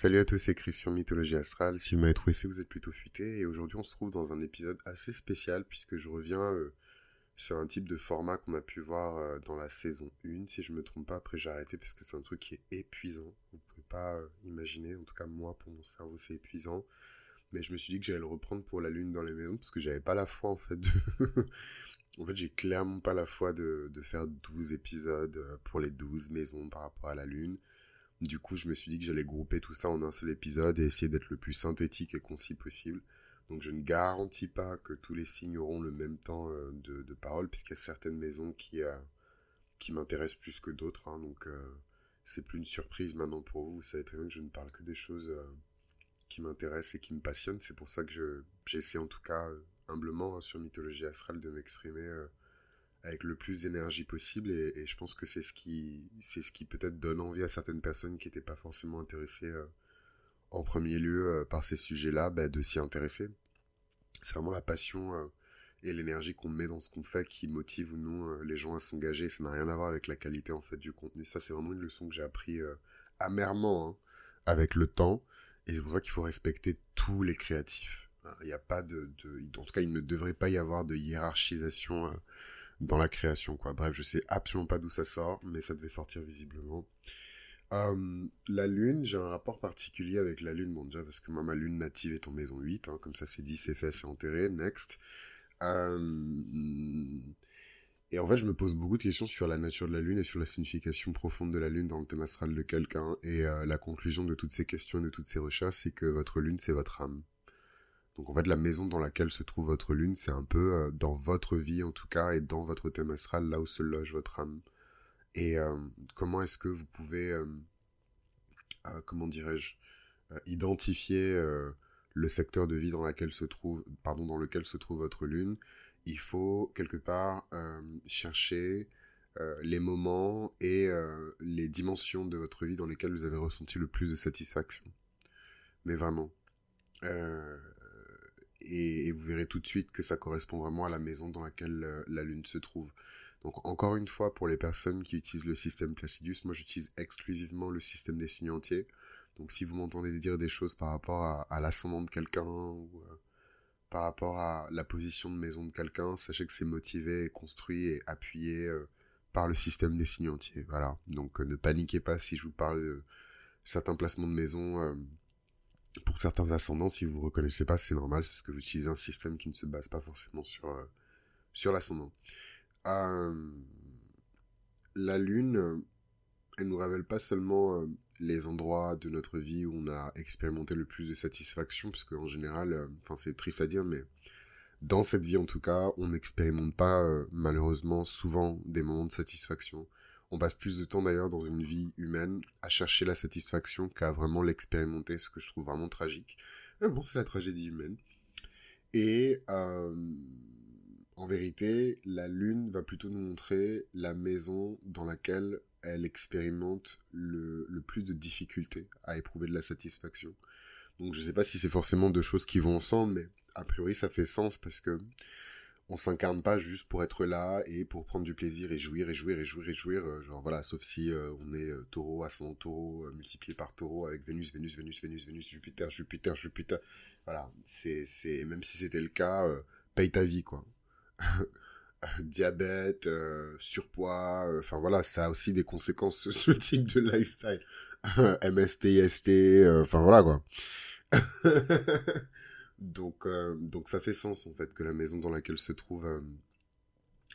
Salut à tous, c'est Chris sur Mythologie Astrale. Si vous m'avez trouvé, c'est vous êtes plutôt futé. Et aujourd'hui, on se trouve dans un épisode assez spécial puisque je reviens euh, sur un type de format qu'on a pu voir euh, dans la saison 1. Si je me trompe pas, après j'ai arrêté parce que c'est un truc qui est épuisant. Vous pouvez pas euh, imaginer. En tout cas, moi, pour mon cerveau, c'est épuisant. Mais je me suis dit que j'allais le reprendre pour la lune dans les maisons parce que j'avais pas la foi en fait de... en fait, j'ai clairement pas la foi de, de faire 12 épisodes pour les 12 maisons par rapport à la lune. Du coup, je me suis dit que j'allais grouper tout ça en un seul épisode et essayer d'être le plus synthétique et concis possible. Donc je ne garantis pas que tous les signes auront le même temps euh, de, parole, puisqu'il y a certaines maisons qui, euh, qui m'intéressent plus que d'autres. Hein. donc euh, c'est plus une surprise maintenant pour vous. Vous savez très bien que je ne parle que des choses qui m'intéressent et qui me passionnent. C'est pour ça que j'essaie en tout cas humblement hein, sur Mythologie Astrale de m'exprimer avec le plus d'énergie possible et, je pense que c'est ce qui c'est ce qui peut-être donne envie à certaines personnes qui n'étaient pas forcément intéressées euh, en premier lieu euh, par ces sujets-là bah, de s'y intéresser. C'est vraiment la passion euh, et l'énergie qu'on met dans ce qu'on fait qui motive ou non les gens à s'engager. Ça n'a rien à voir avec la qualité en fait du contenu. Ça c'est vraiment une leçon que j'ai appris amèrement hein, avec le temps. Et c'est pour ça qu'il faut respecter tous les créatifs. Il n'y a pas de, de, en tout cas il ne devrait pas y avoir de hiérarchisation dans la création, quoi. Bref, je sais absolument pas d'où ça sort, mais ça devait sortir visiblement. Euh, la lune, j'ai un rapport particulier avec la lune, bon déjà parce que moi ma lune native est en maison 8, hein, comme ça c'est dit, c'est fait, c'est enterré, next. Euh, et en fait je me pose beaucoup de questions sur la nature de la lune et sur la signification profonde de la lune dans le thème astral de quelqu'un, et euh, la conclusion de toutes ces questions et de toutes ces recherches, c'est que votre lune c'est votre âme. Donc en fait, la maison dans laquelle se trouve votre lune, c'est un peu euh, dans votre vie en tout cas et dans votre thème astral, là où se loge votre âme. Et euh, comment est-ce que vous pouvez, euh, comment dirais-je, identifier le secteur de vie dans lequel se trouve, pardon, dans lequel se trouve votre lune? Il faut quelque part chercher les moments et les dimensions de votre vie dans lesquelles vous avez ressenti le plus de satisfaction. Mais vraiment. Et, vous verrez tout de suite que ça correspond vraiment à la maison dans laquelle euh, la Lune se trouve. Donc encore une fois, pour les personnes qui utilisent le système Placidus, moi j'utilise exclusivement le système des signes entiers. Donc si vous m'entendez dire des choses par rapport à, l'ascendant de quelqu'un ou euh, par rapport à la position de maison de quelqu'un, sachez que c'est motivé, construit et appuyé euh, par le système des signes entiers. Voilà. Donc ne paniquez pas si je vous parle de certains placements de maison pour certains ascendants, si vous ne reconnaissez pas, c'est normal, parce que vous utilisez un système qui ne se base pas forcément sur, euh, sur l'ascendant. Euh, la Lune, elle nous révèle pas seulement euh, les endroits de notre vie où on a expérimenté le plus de satisfaction, parce qu'en général, enfin c'est triste à dire, mais dans cette vie en tout cas, on n'expérimente pas malheureusement souvent des moments de satisfaction. On passe plus de temps d'ailleurs dans une vie humaine à chercher la satisfaction qu'à vraiment l'expérimenter, ce que je trouve vraiment tragique. Mais bon, c'est la tragédie humaine. Et euh, en vérité, la Lune va plutôt nous montrer la maison dans laquelle elle expérimente le, le plus de difficultés à éprouver de la satisfaction. Donc je ne sais pas si c'est forcément deux choses qui vont ensemble, mais a priori ça fait sens parce que on s'incarne pas juste pour être là et pour prendre du plaisir et jouir et jouir et jouir et jouir euh, genre voilà sauf si euh, on est euh, taureau ascendant taureau multiplié par taureau avec Vénus Vénus Vénus Vénus Vénus Jupiter Jupiter Jupiter. Voilà c'est c'est même si c'était le cas paye ta vie quoi. Diabète surpoids enfin voilà ça a aussi des conséquences ce type de lifestyle. MST ST enfin voilà quoi donc, euh, donc ça fait sens en fait que la maison dans laquelle se trouve euh,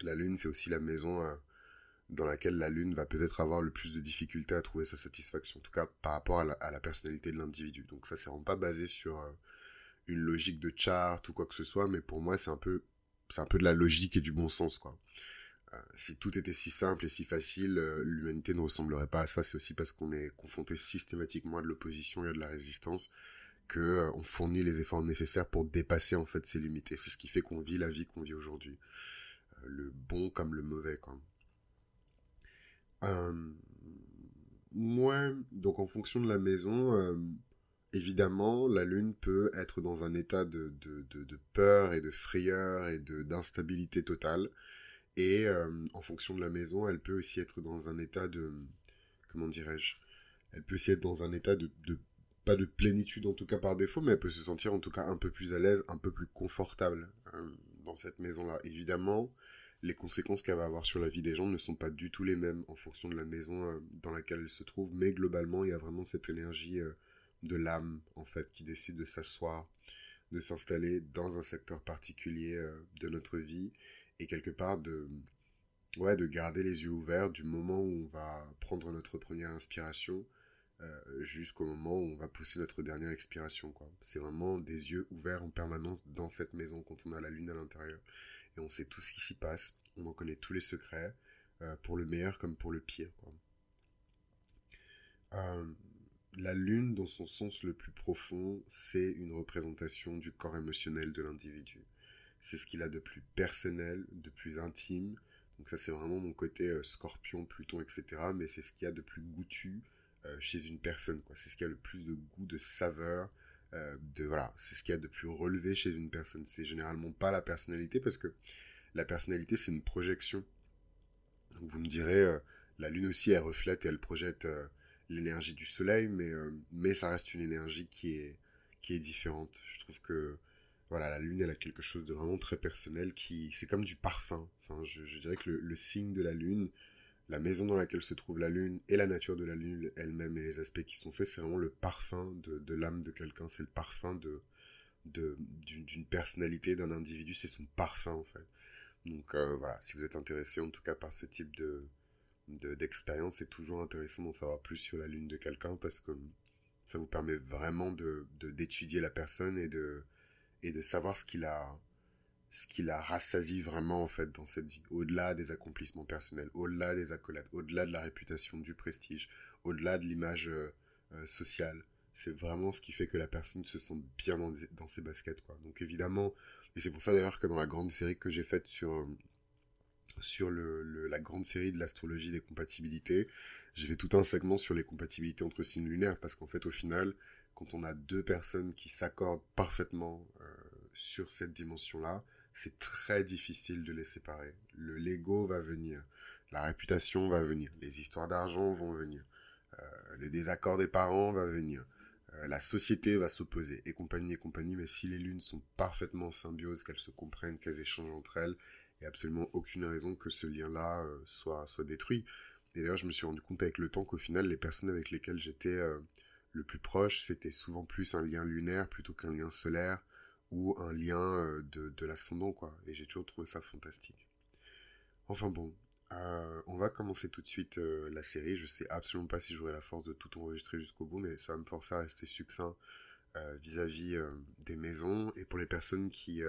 la Lune, c'est aussi la maison euh, dans laquelle la Lune va peut-être avoir le plus de difficultés à trouver sa satisfaction, en tout cas par rapport à la, personnalité de l'individu. Donc ça, c'est vraiment pas basé sur une logique de chart ou quoi que ce soit, mais pour moi, c'est un peu, c'est un peu de la logique et du bon sens, quoi. si tout était si simple et si facile, l'humanité ne ressemblerait pas à ça. C'est aussi parce qu'on est confronté systématiquement à de l'opposition et à de la résistance que euh, on fournit les efforts nécessaires pour dépasser en fait ces limites. C'est ce qui fait qu'on vit la vie qu'on vit aujourd'hui. Euh, le bon comme le mauvais. Euh, moi, donc en fonction de la maison, évidemment, la lune peut être dans un état de, peur et de frayeur et d'instabilité totale. Et en fonction de la maison, elle peut aussi être dans un état de... Comment dirais-je Elle peut aussi être dans un état de, pas de plénitude en tout cas par défaut, mais elle peut se sentir en tout cas un peu plus à l'aise, un peu plus confortable euh, dans cette maison-là. Évidemment, les conséquences qu'elle va avoir sur la vie des gens ne sont pas du tout les mêmes en fonction de la maison euh, dans laquelle elle se trouve, mais globalement, il y a vraiment cette énergie euh, de l'âme, en fait, qui décide de s'asseoir, de s'installer dans un secteur particulier de notre vie, et quelque part de, ouais, de garder les yeux ouverts du moment où on va prendre notre première inspiration euh, jusqu'au moment où on va pousser notre dernière expiration. C'est vraiment des yeux ouverts en permanence dans cette maison quand on a la lune à l'intérieur. Et on sait tout ce qui s'y passe, on en connaît tous les secrets, euh, pour le meilleur comme pour le pire. Euh, la lune, dans son sens le plus profond, c'est une représentation du corps émotionnel de l'individu. C'est ce qu'il a de plus personnel, de plus intime. Donc ça, c'est vraiment mon côté scorpion, Pluton, etc. Mais c'est ce qu'il y a de plus goûtu, chez une personne. C'est ce qui a le plus de goût, de saveur. Euh, de voilà, c'est ce qu'il y a de plus relevé chez une personne. C'est généralement pas la personnalité parce que la personnalité c'est une projection. Vous me direz, euh, la lune aussi elle reflète et elle projette l'énergie du soleil, mais mais ça reste une énergie qui est qui est différente. Je trouve que voilà, la lune elle a quelque chose de vraiment très personnel qui c'est comme du parfum. Enfin, je, dirais que le, signe de la lune la maison dans laquelle se trouve la lune et la nature de la lune elle-même et les aspects qui sont faits, c'est vraiment le parfum de, l'âme de quelqu'un, c'est le parfum d'une personnalité d'un individu, c'est son parfum en fait. Donc euh, voilà, si vous êtes intéressé en tout cas par ce type de d'expérience, c'est toujours intéressant d'en savoir plus sur la lune de quelqu'un parce que ça vous permet vraiment de d'étudier la personne et de savoir ce qu'il a ce qui la rassasie vraiment en fait dans cette vie, au-delà des accomplissements personnels, au-delà des accolades, au-delà de la réputation, du prestige, au-delà de l'image euh, euh, sociale. C'est vraiment ce qui fait que la personne se sent bien dans, ses baskets quoi. Donc évidemment, et c'est pour ça d'ailleurs que dans la grande série que j'ai faite sur sur le, la grande série de l'astrologie des compatibilités, j'ai fait tout un segment sur les compatibilités entre signes lunaires parce qu'en fait au final, quand on a deux personnes qui s'accordent parfaitement euh, sur cette dimension-là, c'est très difficile de les séparer. Le Lego va venir, la réputation va venir, les histoires d'argent vont venir, euh, les désaccords des parents va venir, euh, la société va s'opposer, et compagnie et compagnie, mais si les lunes sont parfaitement en symbiose, qu'elles se comprennent, qu'elles échangent entre elles, il n'y a absolument aucune raison que ce lien-là euh, soit, soit détruit. Et d'ailleurs, je me suis rendu compte avec le temps qu'au final, les personnes avec lesquelles j'étais le plus proche, c'était souvent plus un lien lunaire plutôt qu'un lien solaire, ou un lien euh, de, l'ascendant, quoi. Et j'ai toujours trouvé ça fantastique. Enfin bon, euh, on va commencer tout de suite euh, la série. Je sais absolument pas si j'aurai la force de tout enregistrer jusqu'au bout, mais ça va me forcer à rester succinct vis-à-vis des maisons. Et pour les personnes qui,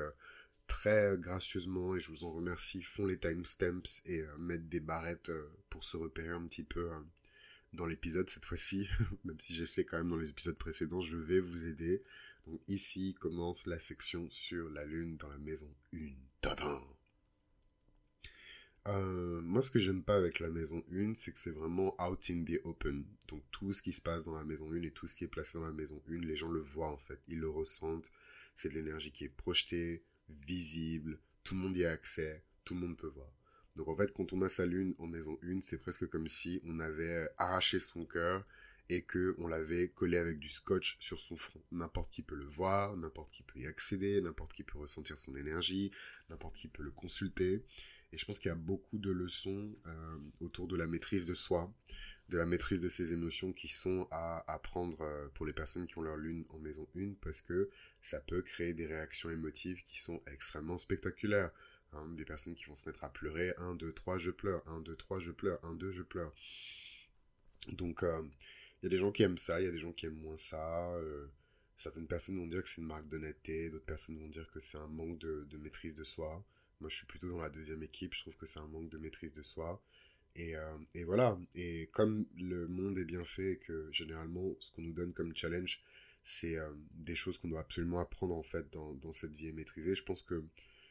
très gracieusement, et je vous en remercie, font les timestamps et mettent des barrettes pour se repérer un petit peu dans l'épisode cette fois-ci, même si j'essaie quand même dans les épisodes précédents, je vais vous aider. Donc ici commence la section sur la lune dans la maison 1. Euh, moi, ce que j'aime pas avec la maison 1, c'est que c'est vraiment out in the open. Donc tout ce qui se passe dans la maison 1 et tout ce qui est placé dans la maison 1, les gens le voient en fait, ils le ressentent. C'est de l'énergie qui est projetée, visible, tout le monde y a accès, tout le monde peut voir. Donc en fait, quand on a sa lune en maison 1, c'est presque comme si on avait arraché son cœur et que on l'avait collé avec du scotch sur son front. N'importe qui peut le voir, n'importe qui peut y accéder, n'importe qui peut ressentir son énergie, n'importe qui peut le consulter. Et je pense qu'il y a beaucoup de leçons euh, autour de la maîtrise de soi, de la maîtrise de ses émotions qui sont à apprendre euh, pour les personnes qui ont leur lune en maison 1 parce que ça peut créer des réactions émotives qui sont extrêmement spectaculaires. Hein. des personnes qui vont se mettre à pleurer, 1, 2, 3, je pleure, 1, 2, 3, je pleure, 1, 2, je pleure. Donc, euh, il y a des gens qui aiment ça, il y a des gens qui aiment moins ça. Euh, certaines personnes vont dire que c'est une marque d'honnêteté, d'autres personnes vont dire que c'est un manque de, maîtrise de soi. Moi, je suis plutôt dans la deuxième équipe, je trouve que c'est un manque de maîtrise de soi. Et, euh, voilà, et comme le monde est bien fait, que généralement, ce qu'on nous donne comme challenge, c'est euh, des choses qu'on doit absolument apprendre en fait dans, cette vie maîtrisée. Je pense que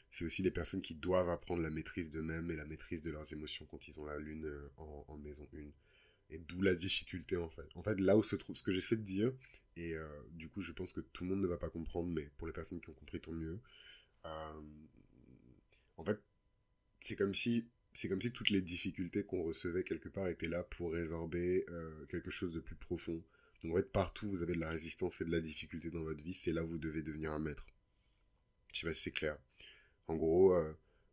c'est aussi des personnes qui doivent apprendre la maîtrise d'eux-mêmes et la maîtrise de leurs émotions quand ils ont la lune en, en maison 1. Et d'où la difficulté en fait. En fait, là où se trouve ce que j'essaie de dire, et euh, du coup je pense que tout le monde ne va pas comprendre, mais pour les personnes qui ont compris, tant mieux. Euh, en fait, c'est comme si c'est comme si toutes les difficultés qu'on recevait quelque part étaient là pour résorber euh, quelque chose de plus profond, En fait, partout vous avez de la résistance et de la difficulté dans votre vie, c'est là où vous devez devenir un maître. Je sais pas si c'est clair. En gros,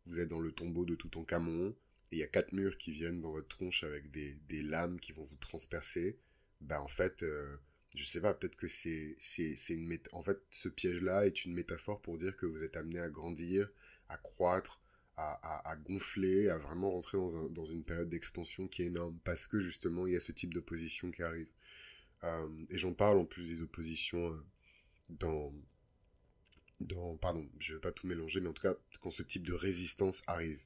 vous êtes dans le tombeau de tout en camon, il y a quatre murs qui viennent dans votre tronche avec des, des lames qui vont vous transpercer. Bah en fait, euh, je sais pas, peut-être que c'est c'est une méta... en fait ce piège là est une métaphore pour dire que vous êtes amené à grandir, à croître, à, à, à gonfler, à vraiment rentrer dans, un, dans une période d'expansion qui est énorme parce que justement il y a ce type d'opposition qui arrive. Euh, et j'en parle en plus des oppositions euh, dans dans pardon, je vais pas tout mélanger mais en tout cas quand ce type de résistance arrive.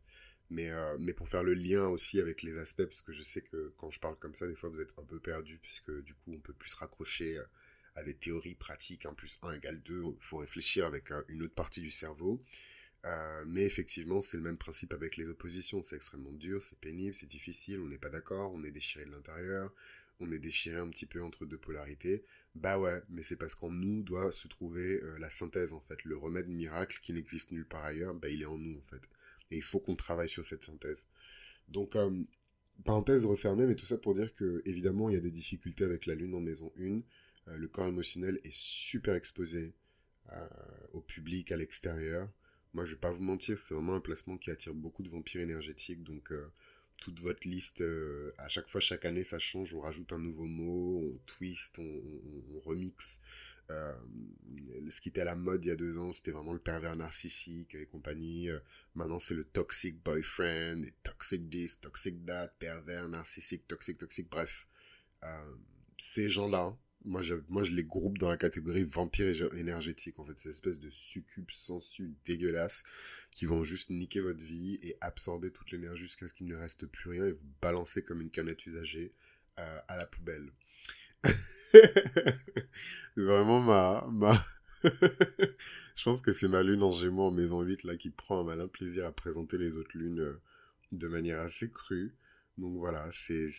Mais, euh, mais pour faire le lien aussi avec les aspects, parce que je sais que quand je parle comme ça, des fois vous êtes un peu perdu, puisque du coup on peut plus se raccrocher euh, à des théories pratiques, 1 plus 1 égale 2, il faut réfléchir avec euh, une autre partie du cerveau. mais effectivement, c'est le même principe avec les oppositions, c'est extrêmement dur, c'est pénible, c'est difficile, on n'est pas d'accord, on est déchiré de l'intérieur, on est déchiré un petit peu entre deux polarités. Bah ouais, mais c'est parce qu'en nous doit se trouver la synthèse en fait, le remède miracle qui n'existe nulle part ailleurs, bah il est en nous en fait. Et il faut qu'on travaille sur cette synthèse. Donc, euh, parenthèse refermée, mais tout ça pour dire que, évidemment, il y a des difficultés avec la Lune en maison 1. Euh, le corps émotionnel est super exposé euh, au public, à l'extérieur. Moi, je vais pas vous mentir, c'est vraiment un placement qui attire beaucoup de vampires énergétiques. Donc, toute votre liste, à chaque fois, chaque année, ça change. On rajoute un nouveau mot, on twist, on, on remixe. Euh, ce qui était à la mode il y a deux ans, c'était vraiment le pervers narcissique et compagnie. Euh, maintenant, c'est le toxic boyfriend, toxic this, toxic that, pervers narcissique, toxic, toxic, bref. Euh, ces gens-là, moi je, les groupe dans la catégorie vampire énergétique, en fait. Ces espèces de succubes sensu dégueulasses qui vont juste niquer votre vie et absorber toute l'énergie jusqu'à ce qu'il ne reste plus rien et vous balancer comme une canette usagée à la poubelle. Vraiment ma... ma... je pense que c'est ma lune en gémeaux en maison 8 là qui prend un malin plaisir à présenter les autres lunes euh, de manière assez crue. Donc voilà, c'est,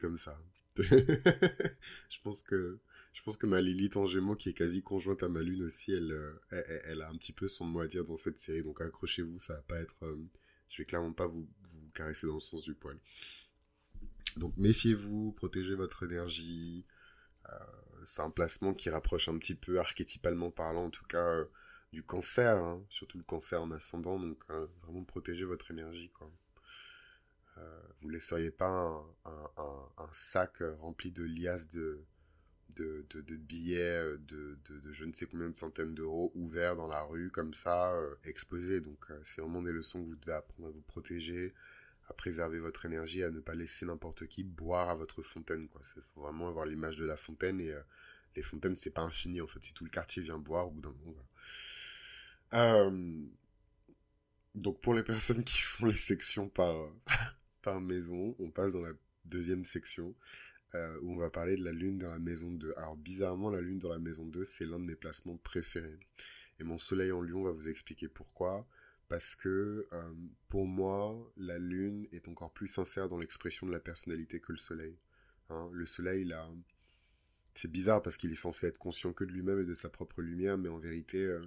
comme ça. je pense que je pense que ma Lilith en Gémeaux, qui est quasi conjointe à ma Lune aussi, elle, euh, elle, a un petit peu son mot à dire dans cette série. Donc accrochez-vous, ça va pas être. Euh, je vais clairement pas vous, vous, caresser dans le sens du poil. Donc méfiez-vous, protégez votre énergie, c'est un placement qui rapproche un petit peu, archétypalement parlant en tout cas, euh, du cancer, hein. surtout le cancer en ascendant, donc euh, vraiment protéger votre énergie. Quoi. vous ne laisseriez pas un, sac rempli de liasses de, billets de, je ne sais combien de centaines d'euros ouverts dans la rue comme ça, exposés. Donc c'est vraiment des leçons que vous devez apprendre à vous protéger, à préserver votre énergie, à ne pas laisser n'importe qui boire à votre fontaine. Quoi. Il faut vraiment avoir l'image de la fontaine et euh, les fontaines, c'est pas infini en fait. Si tout le quartier vient boire au bout d'un moment. Euh, donc pour les personnes qui font les sections par, par maison, on passe dans la deuxième section euh, où on va parler de la lune dans la maison 2. Alors bizarrement, la lune dans la maison 2, c'est l'un de mes placements préférés. Et mon soleil en lion va vous expliquer pourquoi parce que euh, pour moi, la lune est encore plus sincère dans l'expression de la personnalité que le soleil. Hein. le soleil, c'est bizarre parce qu'il est censé être conscient que de lui-même et de sa propre lumière, mais en vérité, euh,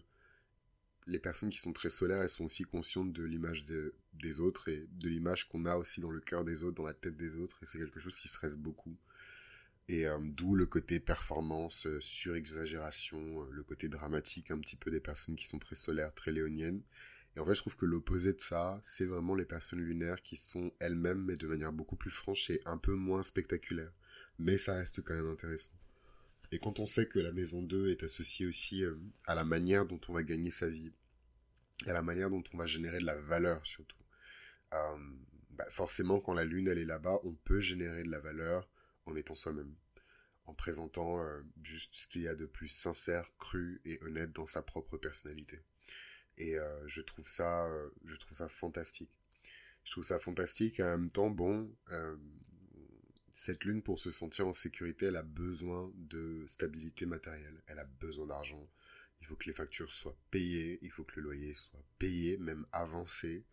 les personnes qui sont très solaires, elles sont aussi conscientes de l'image des autres et de l'image qu'on a aussi dans le cœur des autres, dans la tête des autres, et c'est quelque chose qui stresse beaucoup. Et euh, d'où le côté performance, surexagération, le côté dramatique un petit peu des personnes qui sont très solaires, très léoniennes. Et en fait, je trouve que l'opposé de ça, c'est vraiment les personnes lunaires qui sont elles-mêmes, mais de manière beaucoup plus franche et un peu moins spectaculaire. Mais ça reste quand même intéressant. Et quand on sait que la maison 2 est associée aussi euh, à la manière dont on va gagner sa vie, à la manière dont on va générer de la valeur surtout, euh, bah forcément quand la lune elle est là-bas, on peut générer de la valeur en étant soi-même, en présentant euh, juste ce qu'il y a de plus sincère, cru et honnête dans sa propre personnalité. Et euh, je trouve ça, euh, je trouve ça fantastique. Je trouve ça fantastique en même temps, bon, euh, cette lune, pour se sentir en sécurité, elle a besoin de stabilité matérielle. Elle a besoin d'argent. Il faut que les factures soient payées. Il faut que le loyer soit payé, même avancé.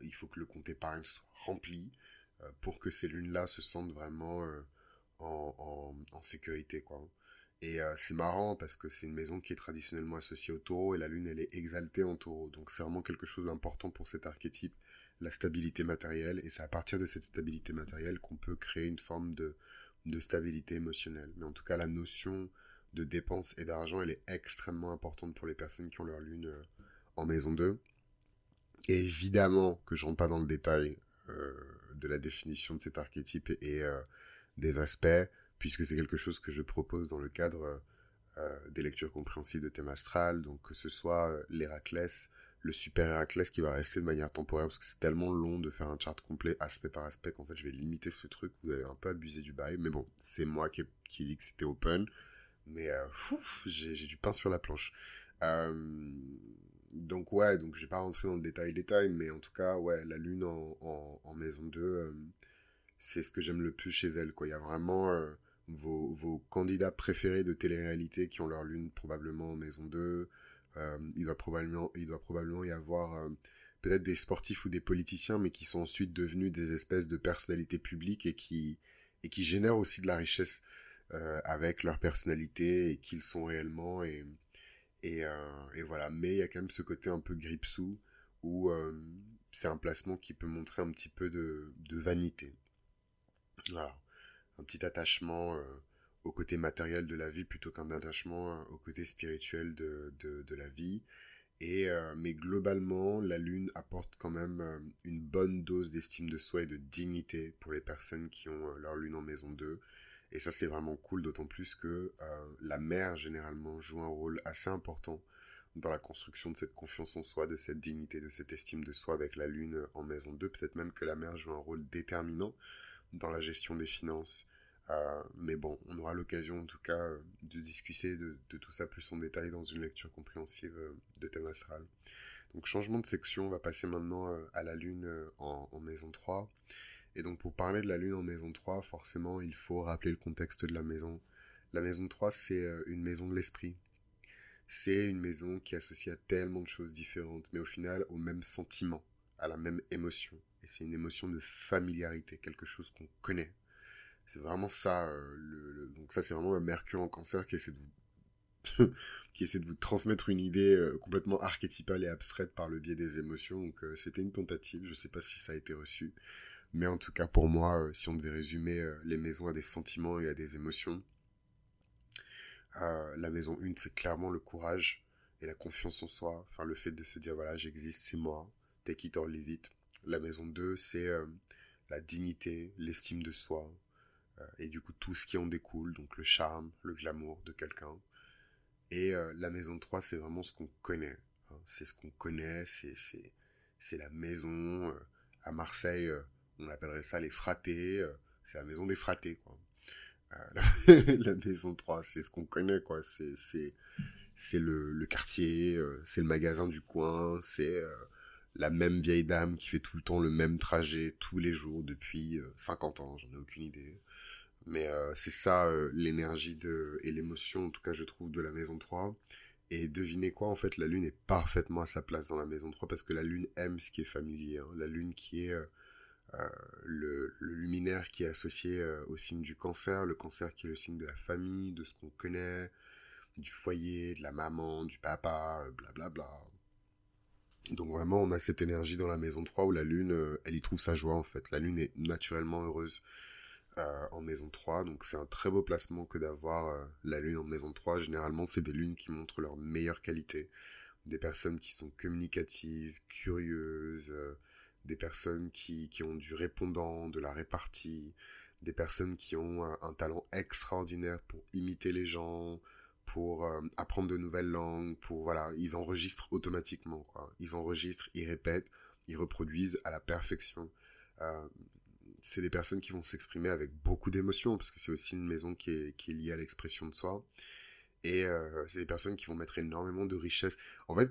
il faut que le compte épargne soit rempli pour que ces lunes-là se sentent vraiment en, en, en, sécurité, quoi. Et euh, c'est marrant parce que c'est une maison qui est traditionnellement associée au taureau et la lune elle est exaltée en taureau. Donc c'est vraiment quelque chose d'important pour cet archétype, la stabilité matérielle. Et c'est à partir de cette stabilité matérielle qu'on peut créer une forme de de stabilité émotionnelle. Mais en tout cas, la notion de dépense et d'argent, elle est extrêmement importante pour les personnes qui ont leur lune euh, en maison 2. Et évidemment que je rentre pas dans le détail euh, de la définition de cet archétype et, euh, des aspects, puisque c'est quelque chose que je propose dans le cadre des lectures compréhensives de thème astral, donc que ce soit l'Héraclès, le super Héraclès qui va rester de manière temporaire, parce que c'est tellement long de faire un chart complet aspect par aspect qu'en fait je vais limiter ce truc, vous avez un peu abusé du bail, mais bon, c'est moi qui, qui dit que c'était open, mais euh, j'ai du pain sur la planche. Euh, donc ouais, donc j'ai pas rentré dans le détail détail, mais en tout cas, ouais, la lune en, maison 2, euh, c'est ce que j'aime le plus chez elle, quoi. Il y a vraiment vos, candidats préférés de télé-réalité qui ont leur lune probablement en maison 2. il, doit probablement, il doit probablement y avoir peut-être des sportifs ou des politiciens, mais qui sont ensuite devenus des espèces de personnalités publiques et qui, et qui génèrent aussi de la richesse euh, avec leur personnalité et qui ils sont réellement et et, euh, voilà mais il y a quand même ce côté un peu gripsou où euh, c'est un placement qui peut montrer un petit peu de, de vanité voilà un petit attachement au côté matériel de la vie plutôt qu'un attachement au côté spirituel de, de, la vie et mais globalement la lune apporte quand même une bonne dose d'estime de soi et de dignité pour les personnes qui ont leur lune en maison 2 et ça, c'est vraiment cool, d'autant plus que euh, la mère, généralement, joue un rôle assez important dans la construction de cette confiance en soi, de cette dignité, de cette estime de soi avec la lune en maison 2. Peut-être même que la mère joue un rôle déterminant dans la gestion des finances. Euh, mais bon, on aura l'occasion en tout cas de discuter de, tout ça plus en détail dans une lecture compréhensive de thème astral. Donc changement de section, on va passer maintenant euh, à la lune en, en maison 3. Et donc pour parler de la lune en maison 3, forcément, il faut rappeler le contexte de la maison. La maison 3, c'est euh, une maison de l'esprit. C'est une maison qui associe à tellement de choses différentes, mais au final au même sentiment, à la même émotion. Et c'est une émotion de familiarité, quelque chose qu'on connaît. C'est vraiment ça. Euh, le, donc ça, c'est vraiment un Mercure en Cancer qui essaie de vous qui essaie de vous transmettre une idée euh, complètement archétypale et abstraite par le biais des émotions. Donc c'était une tentative. Je sais pas si ça a été reçu. Mais en tout cas, pour moi, euh, si on devait résumer euh, les maisons à des sentiments et à des émotions, euh, la maison 1, c'est clairement le courage et la confiance en soi. Enfin, le fait de se dire, voilà, j'existe, c'est moi, take it or leave it. La maison 2, c'est la dignité, l'estime de soi, et du coup tout ce qui en découle, donc le charme, le glamour de quelqu'un. Et la maison 3, c'est vraiment ce qu'on connaît. Hein. C'est ce qu'on connaît, c'est la maison. à Marseille, on appellerait ça les fratés, euh, c'est la maison des fratés. Euh, la, maison 3, c'est ce qu'on connaît, quoi. C'est, c'est, c'est le, quartier, euh, c'est le magasin du coin, c'est la même vieille dame qui fait tout le temps le même trajet tous les jours depuis 50 ans, j'en ai aucune idée. Mais c'est ça l'énergie de et l'émotion, en tout cas je trouve, de la maison 3. Et devinez quoi, en fait, la lune est parfaitement à sa place dans la maison 3 parce que la lune aime ce qui est familier. Hein. La lune qui est euh, le, luminaire qui est associé euh, au signe du cancer, le cancer qui est le signe de la famille, de ce qu'on connaît, du foyer, de la maman, du papa, blablabla. Euh, bla bla. Donc vraiment, on a cette énergie dans la maison 3 où la lune, elle y trouve sa joie en fait. La lune est naturellement heureuse en maison 3, donc c'est un très beau placement que d'avoir la lune en maison 3. Généralement, c'est des lunes qui montrent leur meilleure qualité. Des personnes qui sont communicatives, curieuses, des personnes qui, qui ont du répondant, de la répartie, des personnes qui ont un, talent extraordinaire pour imiter les gens, pour euh, apprendre de nouvelles langues, pour voilà, ils enregistrent automatiquement. Ils enregistrent, ils répètent, ils reproduisent à la perfection. C'est des personnes qui vont s'exprimer avec beaucoup d'émotion, parce que c'est aussi une maison qui est, qui est liée à l'expression de soi. Et euh, c'est des personnes qui vont mettre énormément de richesse. En fait,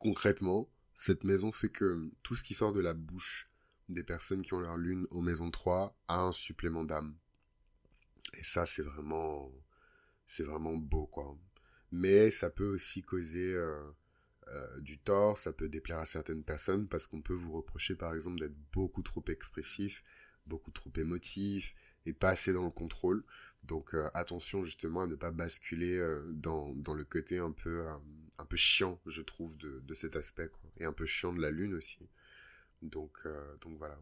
concrètement, cette maison fait que tout ce qui sort de la bouche des personnes qui ont leur lune en maison 3 a un supplément d'âme. Et ça, c'est vraiment, c'est vraiment beau, quoi. Mais ça peut aussi causer euh, euh, du tort, ça peut déplaire à certaines personnes parce qu'on peut vous reprocher, par exemple, d'être beaucoup trop expressif, beaucoup trop émotif et pas assez dans le contrôle. Donc euh, attention justement à ne pas basculer dans, dans le côté un peu un peu chiant, je trouve, de, de cet aspect. Et un peu chiant de la lune aussi. Donc, euh, donc voilà.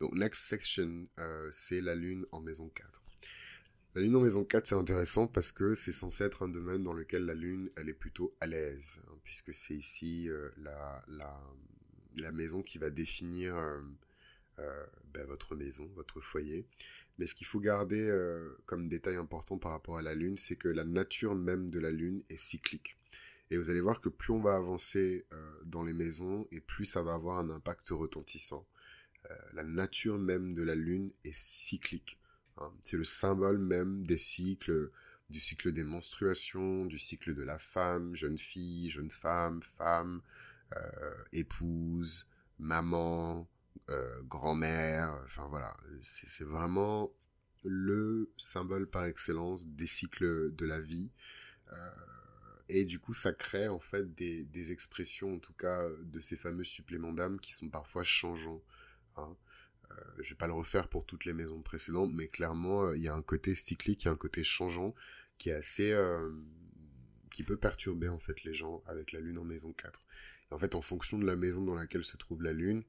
Donc, next section, euh, c'est la lune en maison 4. La lune en maison 4, c'est intéressant parce que c'est censé être un domaine dans lequel la lune, elle est plutôt à l'aise, hein, puisque c'est ici euh, la, la, la, maison qui va définir euh, euh, ben, votre maison, votre foyer. Mais ce qu'il faut garder comme détail important par rapport à la lune, c'est que la nature même de la lune est cyclique. Et vous allez voir que plus on va avancer dans les maisons, et plus ça va avoir un impact retentissant. la nature même de la lune est cyclique. Hein. C'est le symbole même des cycles, du cycle des menstruations, du cycle de la femme, jeune fille, jeune femme, femme, euh, épouse, maman, euh, grand-mère, enfin voilà, c'est vraiment le symbole par excellence des cycles de la vie. Euh, et du coup, ça crée en fait des, expressions, en tout cas, de ces fameux suppléments d'âme qui sont parfois changeants. Hein. Euh, je vais pas le refaire pour toutes les maisons précédentes, mais clairement, euh, il y a un côté cyclique, il y a un côté changeant qui est assez, euh, qui peut perturber en fait les gens avec la lune en maison 4. en fait, en fonction de la maison dans laquelle se trouve la lune,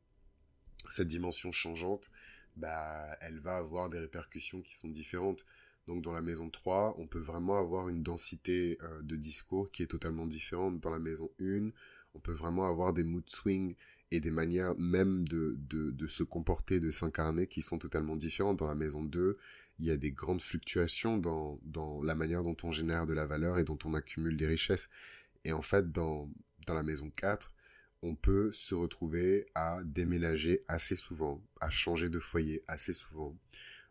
cette dimension changeante, bah, elle va avoir des répercussions qui sont différentes. Donc dans la maison 3, on peut vraiment avoir une densité de discours qui est totalement différente. Dans la maison 1, on peut vraiment avoir des mood swings et des manières même de, de, de se comporter, de s'incarner qui sont totalement différentes. Dans la maison 2, il y a des grandes fluctuations dans, dans la manière dont on génère de la valeur et dont on accumule des richesses. Et en fait, dans, dans la maison 4, on peut se retrouver à déménager assez souvent, à changer de foyer assez souvent.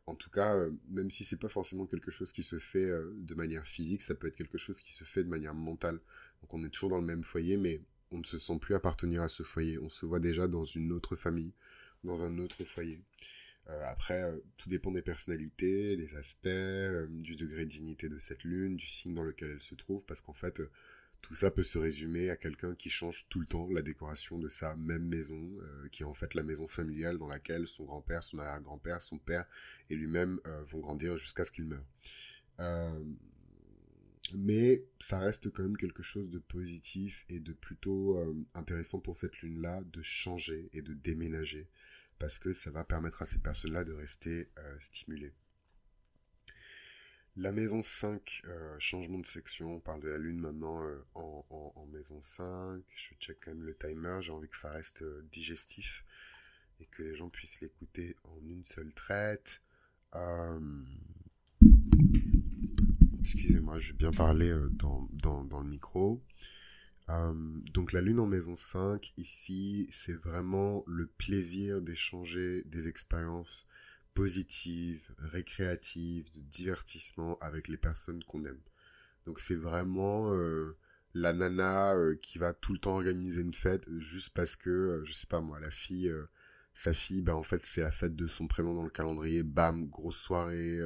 En tout cas, euh, même si c'est pas forcément quelque chose qui se fait euh, de manière physique, ça peut être quelque chose qui se fait de manière mentale. Donc on est toujours dans le même foyer, mais on ne se sent plus appartenir à ce foyer. On se voit déjà dans une autre famille, dans un autre foyer. Euh, après, tout dépend des personnalités, des aspects, du degré de dignité de cette lune, du signe dans lequel elle se trouve, parce qu'en fait, tout ça peut se résumer à quelqu'un qui change tout le temps la décoration de sa même maison, qui est en fait la maison familiale dans laquelle son grand-père, son arrière-grand-père, son père et lui-même vont grandir jusqu'à ce qu'il meure mais ça reste quand même quelque chose de positif et de plutôt euh, intéressant pour cette lune-là de changer et de déménager parce que ça va permettre à ces personnes-là de rester euh, stimulées. La maison 5, euh, changement de section, on parle de la lune maintenant en, en, maison 5, je check quand même le timer, j'ai envie que ça reste digestif et que les gens puissent l'écouter en une seule traite. Excusez-moi, je vais bien parler euh, dans, dans, le micro. Euh, donc la lune en maison 5, ici, c'est vraiment le plaisir d'échanger des expériences positives, récréatives, de divertissement avec les personnes qu'on aime. Donc c'est vraiment euh, la nana qui va tout le temps organiser une fête juste parce que, je sais pas moi, la fille, sa fille, ben en fait c'est la fête de son prénom dans le calendrier, bam, grosse soirée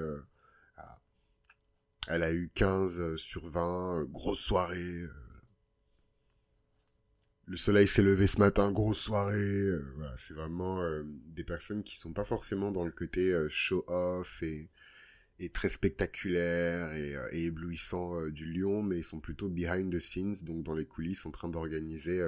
elle a eu 15 euh, sur 20, euh, grosse soirée. Euh. Le soleil s'est levé ce matin, grosse soirée. Voilà, c'est vraiment des personnes qui sont pas forcément dans le côté show-off et, et, très spectaculaire et, et éblouissant du lion, mais ils sont plutôt behind the scenes, donc dans les coulisses, en train d'organiser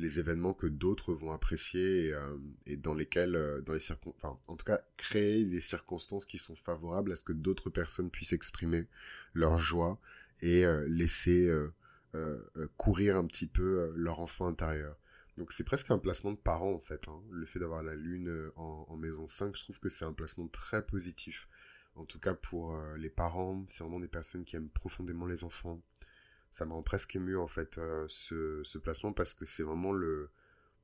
les événements que d'autres vont apprécier et, euh, dans lesquels, euh, dans les enfin, en tout cas, créer des circonstances qui sont favorables à ce que d'autres personnes puissent exprimer leur joie et euh, laisser courir un petit peu leur enfant intérieur. Donc c'est presque un placement de parents en fait. Hein. Le fait d'avoir la lune en, maison 5, je trouve que c'est un placement très positif. En tout cas pour les parents, c'est vraiment des personnes qui aiment profondément les enfants, ça m'a presque ému en fait euh, ce, ce, placement parce que c'est vraiment le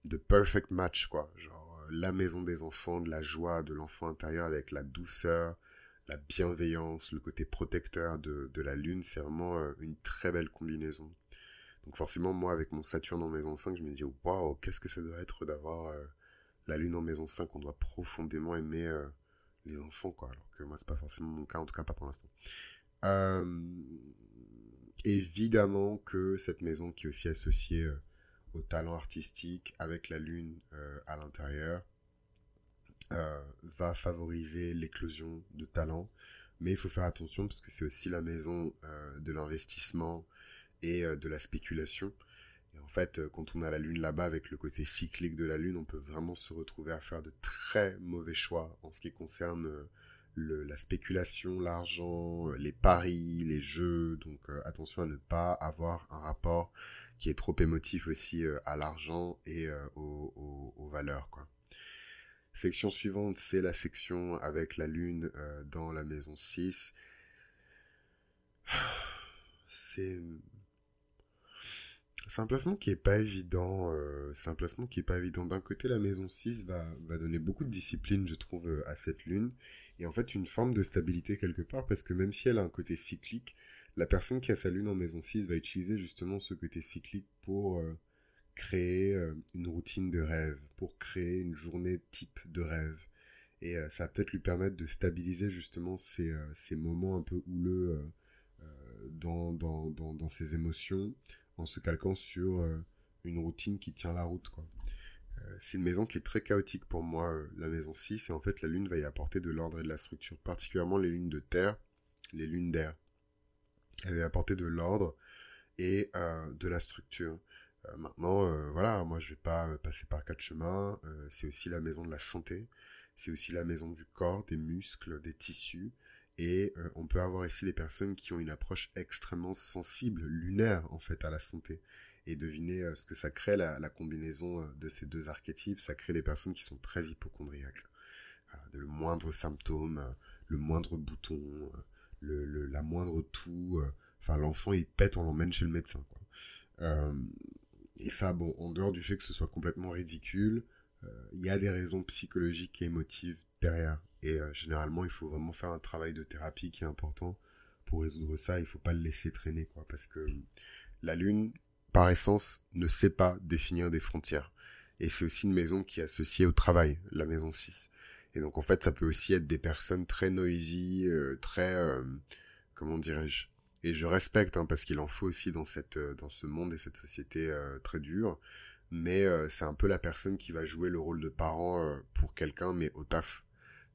the perfect match quoi genre euh, la maison des enfants de la joie de l'enfant intérieur avec la douceur la bienveillance le côté protecteur de, la lune c'est vraiment euh, une très belle combinaison. Donc forcément moi avec mon Saturne en maison 5 je me dis waouh qu'est-ce que ça doit être d'avoir la lune en maison 5 on doit profondément aimer les enfants quoi. Alors que moi c'est pas forcément mon cas en tout cas pas pour l'instant. Euh, évidemment que cette maison qui est aussi associée euh, au talent artistique avec la lune euh, à l'intérieur euh, va favoriser l'éclosion de talent. Mais il faut faire attention parce que c'est aussi la maison de l'investissement et de la spéculation. Et en fait, quand on a la lune là-bas avec le côté cyclique de la lune, on peut vraiment se retrouver à faire de très mauvais choix en ce qui concerne la spéculation, l'argent, les paris, les jeux. Donc attention à ne pas avoir un rapport qui est trop émotif aussi à l'argent et aux, aux, valeurs. Quoi. Section suivante, c'est la section avec la lune dans la maison 6. C'est c'est un placement qui est pas évident. Euh, c'est un placement qui est pas évident. D'un côté, la maison 6 va, donner beaucoup de discipline, je trouve, euh, à cette lune. Et en fait, une forme de stabilité quelque part, parce que même si elle a un côté cyclique, la personne qui a sa lune en maison 6 va utiliser justement ce côté cyclique pour euh, créer une routine de rêve, pour créer une journée type de rêve. Et ça va peut-être lui permettre de stabiliser justement ces, ces moments un peu houleux dans, dans, dans, dans ses émotions, en se calquant sur euh, une routine qui tient la route. Quoi. Euh, c'est une maison qui est très chaotique pour moi, euh, la maison 6, et en fait la lune va y apporter de l'ordre et de la structure, particulièrement les lunes de terre, les lunes d'air. Elle va y apporter de l'ordre et de la structure. Maintenant, voilà, moi je vais pas passer par quatre chemins, c'est aussi la maison de la santé, c'est aussi la maison du corps, des muscles, des tissus, et euh, on peut avoir ici des personnes qui ont une approche extrêmement sensible, lunaire en fait, à la santé. Et deviner euh, ce que ça crée, la, combinaison euh, de ces deux archétypes, ça crée des personnes qui sont très hypochondriaques. le moindre symptôme, le moindre bouton, le, la moindre toux, enfin l'enfant il pète, on l'emmène chez le médecin. Et ça, bon, en dehors du fait que ce soit complètement ridicule, il y a des raisons psychologiques et émotives derrière. Et euh, généralement, il faut vraiment faire un travail de thérapie qui est important pour résoudre ça. Il faut pas le laisser traîner, quoi, parce que la Lune, par essence, ne sait pas définir des frontières. Et c'est aussi une maison qui est associée au travail, la maison 6. Et donc, en fait, ça peut aussi être des personnes très noisy, euh, très, euh, comment dirais-je, et je respecte, hein, parce qu'il en faut aussi dans cette, dans ce monde et cette société très dure. Mais c'est un peu la personne qui va jouer le rôle de parent pour quelqu'un, mais au taf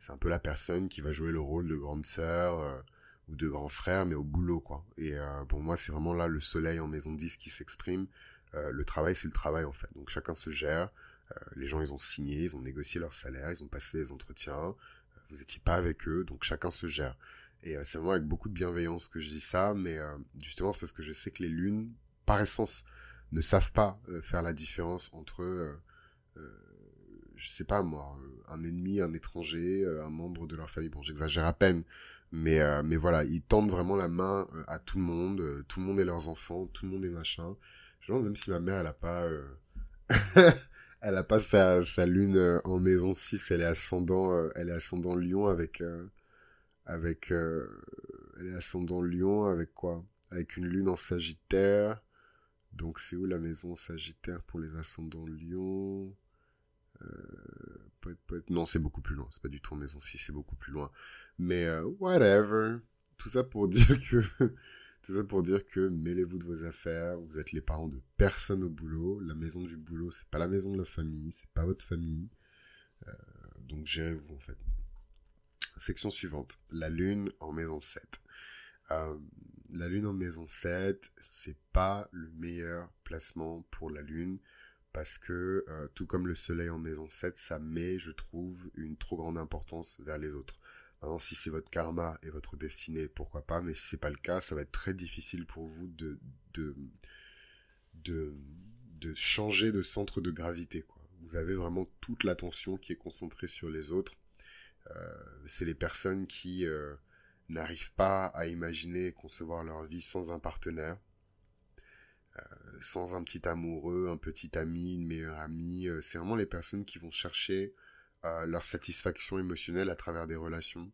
c'est un peu la personne qui va jouer le rôle de grande sœur euh, ou de grand frère, mais au boulot, quoi. Et euh, pour moi, c'est vraiment là le soleil en maison 10 qui s'exprime. Euh, le travail, c'est le travail, en fait. Donc chacun se gère. les gens, ils ont signé, ils ont négocié leur salaire, ils ont passé les entretiens. vous n'étiez pas avec eux, donc chacun se gère. Et c'est vraiment avec beaucoup de bienveillance que je dis ça, mais justement, c'est parce que je sais que les lunes, par essence, ne savent pas faire la différence entre je sais pas moi, euh, un ennemi, un étranger, euh, un membre de leur famille. Bon, j'exagère à peine, mais euh, mais voilà, ils tendent vraiment la main à tout le monde, tout le monde est leurs enfants, tout le monde est machin. Je me demande même si ma mère elle a pas elle a pas sa, sa lune en maison 6, elle est ascendant elle est ascendant Lion avec avec elle est ascendant Lion avec quoi? Avec une lune en Sagittaire. Donc c'est où la maison Sagittaire pour les ascendants Lion euh, non, c'est beaucoup plus loin. C'est pas du tout en maison 6, c'est beaucoup plus loin. Mais euh, whatever. Tout ça pour dire que tout ça pour dire que mêlez-vous de vos affaires. Vous êtes les parents de personne au boulot. La maison du boulot, c'est pas la maison de la famille, c'est pas votre famille. Euh, donc gérez-vous en fait. Section suivante. La lune en maison 7. la lune en maison 7, c'est pas le meilleur placement pour la lune parce que euh, tout comme le soleil en maison 7, ça met, je trouve, une trop grande importance vers les autres. Maintenant, si c'est votre karma et votre destinée, pourquoi pas, mais si c'est pas le cas, ça va être très difficile pour vous de, de, de, changer de centre de gravité. Vous avez vraiment toute l'attention qui est concentrée sur les autres. Euh, c'est les personnes qui euh, n'arrivent pas à imaginer et concevoir leur vie sans un partenaire euh, sans un petit amoureux, un petit ami, une meilleure amie. C'est vraiment les personnes qui vont chercher leur satisfaction émotionnelle à travers des relations.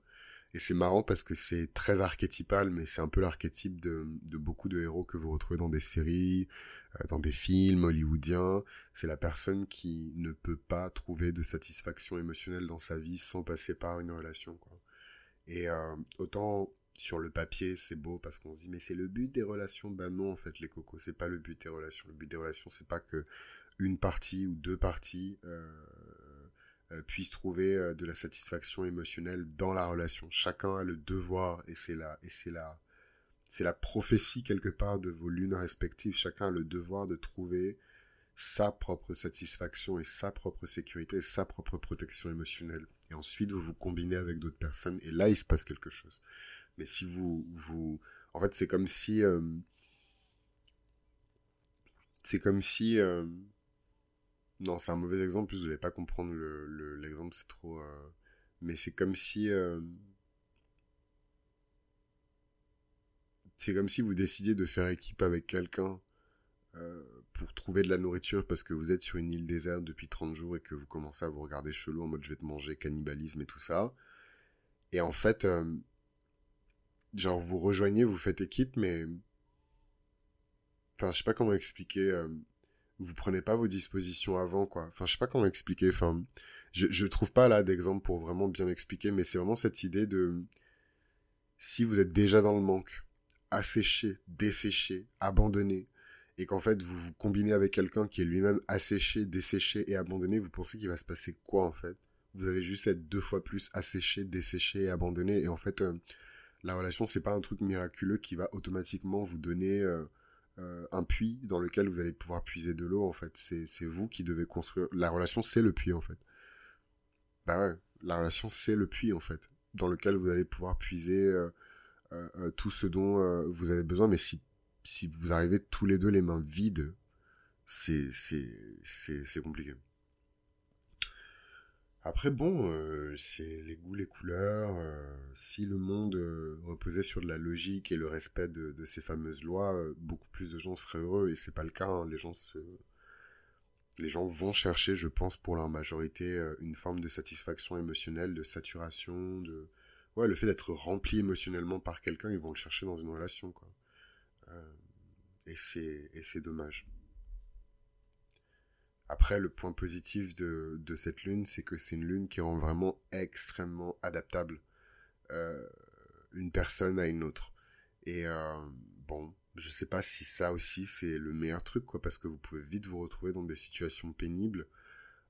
Et c'est marrant parce que c'est très archétypal, mais c'est un peu l'archétype de, de, beaucoup de héros que vous retrouvez dans des séries, dans des films hollywoodiens. C'est la personne qui ne peut pas trouver de satisfaction émotionnelle dans sa vie sans passer par une relation. Et autant sur le papier, c'est beau parce qu'on se dit mais c'est le but des relations. Ben non, en fait, les cocos, c'est pas le but des relations. Le but des relations, c'est pas que une partie ou deux parties euh, euh, puissent trouver euh, de la satisfaction émotionnelle dans la relation. Chacun a le devoir et c'est la et c'est la c'est la prophétie quelque part de vos lunes respectives. Chacun a le devoir de trouver sa propre satisfaction et sa propre sécurité, sa propre protection émotionnelle. Et ensuite, vous vous combinez avec d'autres personnes et là, il se passe quelque chose. Mais si vous, vous, en fait, c'est comme si, euh, c'est comme si, euh, non, c'est un mauvais exemple, vous n'allez pas comprendre l'exemple, c'est trop, euh, mais c'est comme si, c'est comme si vous décidiez de faire équipe avec quelqu'un pour trouver de la nourriture parce que vous êtes sur une île déserte depuis 30 jours et que vous commencez à vous regarder chelou en mode je vais te manger, cannibalisme et tout ça. Et en fait, euh, genre vous rejoignez, vous faites équipe, mais... Enfin, je sais pas comment expliquer. Euh, vous prenez pas vos dispositions avant, quoi. Enfin, je sais pas comment expliquer. Enfin, je, je trouve pas là d'exemple pour vraiment bien expliquer, mais c'est vraiment cette idée de... Si vous êtes déjà dans le manque, asséché, desséché, abandonné, et qu'en fait vous vous combinez avec quelqu'un qui est lui-même asséché, desséché et abandonné, vous pensez qu'il va se passer quoi en fait? Vous allez juste être deux fois plus asséché, desséché et abandonné et en fait euh, la relation c'est pas un truc miraculeux qui va automatiquement vous donner euh, euh, un puits dans lequel vous allez pouvoir puiser de l'eau en fait. C'est vous qui devez construire. La relation c'est le puits en fait. Bah ouais, la relation c'est le puits en fait dans lequel vous allez pouvoir puiser tout ce dont vous avez besoin mais si si vous arrivez tous les deux les mains vides, c'est c'est compliqué. Après bon, euh, c'est les goûts, les couleurs. Euh, si le monde euh, reposait sur de la logique et le respect de, ces fameuses lois, beaucoup plus de gens seraient heureux et c'est pas le cas. Hein. Les gens se les gens vont chercher, je pense, pour leur majorité, une forme de satisfaction émotionnelle, de saturation, de ouais, le fait d'être rempli émotionnellement par quelqu'un, ils vont le chercher dans une relation, quoi. Euh, et c'est dommage. Après, le point positif de, cette lune, c'est que c'est une lune qui rend vraiment extrêmement adaptable euh, une personne à une autre. Et euh, bon, je sais pas si ça aussi c'est le meilleur truc, quoi, parce que vous pouvez vite vous retrouver dans des situations pénibles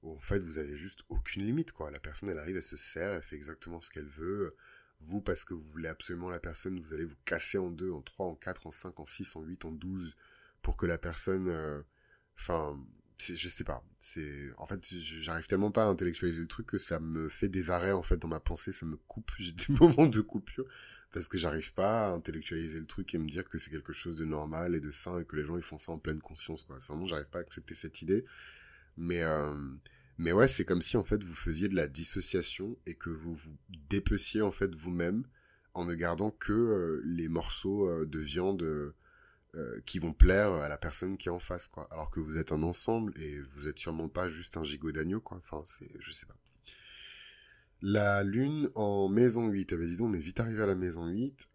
où en fait vous avez juste aucune limite, quoi. La personne elle arrive, elle se sert, elle fait exactement ce qu'elle veut. Vous, parce que vous voulez absolument la personne, vous allez vous casser en deux, en trois, en quatre, en cinq, en six, en huit, en douze, pour que la personne... Euh, enfin, je sais pas. C'est En fait, j'arrive tellement pas à intellectualiser le truc que ça me fait des arrêts, en fait, dans ma pensée, ça me coupe, j'ai des moments de coupure, parce que j'arrive pas à intellectualiser le truc et me dire que c'est quelque chose de normal et de sain et que les gens, ils font ça en pleine conscience, quoi. Vraiment, j'arrive pas à accepter cette idée. Mais... Euh, mais ouais, c'est comme si en fait vous faisiez de la dissociation et que vous vous dépeciez en fait vous-même en ne gardant que euh, les morceaux euh, de viande euh, qui vont plaire à la personne qui est en face quoi. Alors que vous êtes un ensemble et vous êtes sûrement pas juste un gigot d'agneau quoi. Enfin, c'est je sais pas. La lune en maison 8, eh ben dis donc, on est vite arrivé à la maison 8.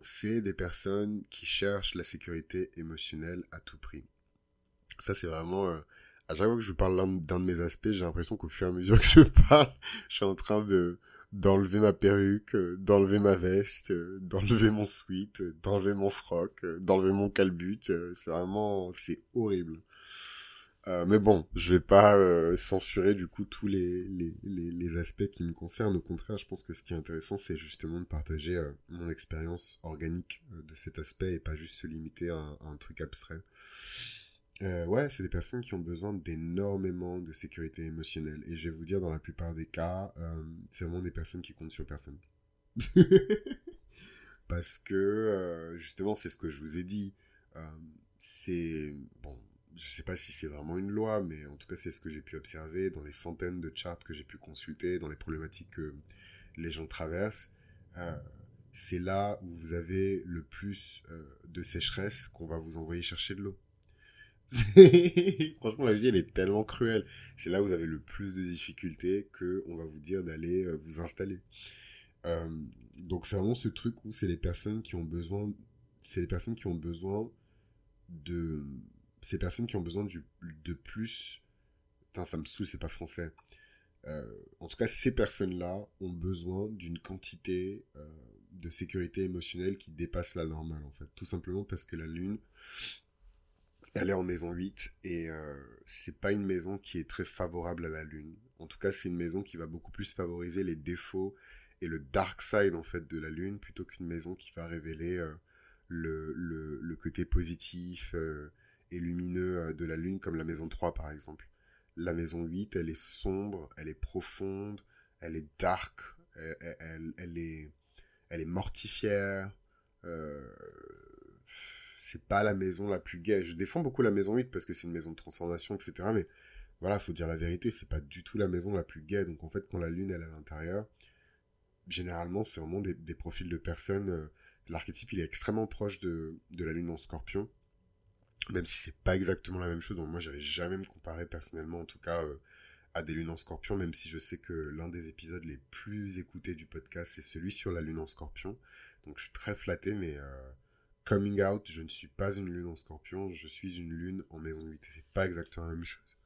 c'est des personnes qui cherchent la sécurité émotionnelle à tout prix. Ça c'est vraiment à chaque fois que je parle d'un de mes aspects, j'ai l'impression qu'au fur et à mesure que je parle, je suis en train de d'enlever ma perruque, euh, d'enlever ma veste, euh, d'enlever mon sweat, euh, d'enlever mon froc, d'enlever mon calbut. C'est vraiment, c'est horrible. mais bon, je vais pas censurer du coup tous les, les, les, les, aspects qui me concernent. Au contraire, je pense que ce qui est intéressant, c'est justement de partager mon expérience organique de cet aspect et pas juste se limiter à un truc abstrait. Euh, ouais, c'est des personnes qui ont besoin d'énormément de sécurité émotionnelle. Et je vais vous dire, dans la plupart des cas, euh, c'est vraiment des personnes qui comptent sur personne. Parce que, euh, justement, c'est ce que je vous ai dit. c'est, bon, je sais pas si c'est vraiment une loi, mais en tout cas, c'est ce que j'ai pu observer dans les centaines de charts que j'ai pu consulter, dans les problématiques que les gens traversent. c'est là où vous avez le plus de sécheresse qu'on va vous envoyer chercher de l'eau. Franchement, la vie, elle est tellement cruelle. C'est là où vous avez le plus de difficultés que on va vous dire d'aller euh, vous installer. Euh, donc, c'est vraiment ce truc où c'est les personnes qui ont besoin, c'est les personnes qui ont besoin de, ces personnes qui ont besoin du, de plus. Putain, ça me saoule, c'est pas français. Euh, en tout cas, ces personnes-là ont besoin d'une quantité de sécurité émotionnelle qui dépasse la normale, en fait. Tout simplement parce que la Lune, elle est en maison 8 et euh, c'est pas une maison qui est très favorable à la lune. En tout cas, c'est une maison qui va beaucoup plus favoriser les défauts et le dark side en fait de la lune plutôt qu'une maison qui va révéler euh, le, le, côté positif euh, et lumineux de la lune comme la maison 3 par exemple. la maison 8, elle est sombre, elle est profonde, elle est dark, elle, est, elle est mortifière. C'est pas la maison la plus gaie. Je défends beaucoup la maison 8 parce que c'est une maison de transformation, etc. Mais voilà, faut dire la vérité, c'est pas du tout la maison la plus gaie. Donc en fait, quand la lune est à l'intérieur, généralement, c'est vraiment des, profils de personnes. Euh, l'archétype, il est extrêmement proche de, la lune en scorpion même si c'est pas exactement la même chose. Donc moi, j'avais jamais me comparer personnellement, en tout cas, euh, à des lunes en scorpion, même si je sais que l'un des épisodes les plus écoutés du podcast, c'est celui sur la lune en scorpion. Donc je suis très flatté, mais euh, coming out, je ne suis pas une lune en scorpion, je suis une lune en maison 8, et c'est pas exactement la même chose.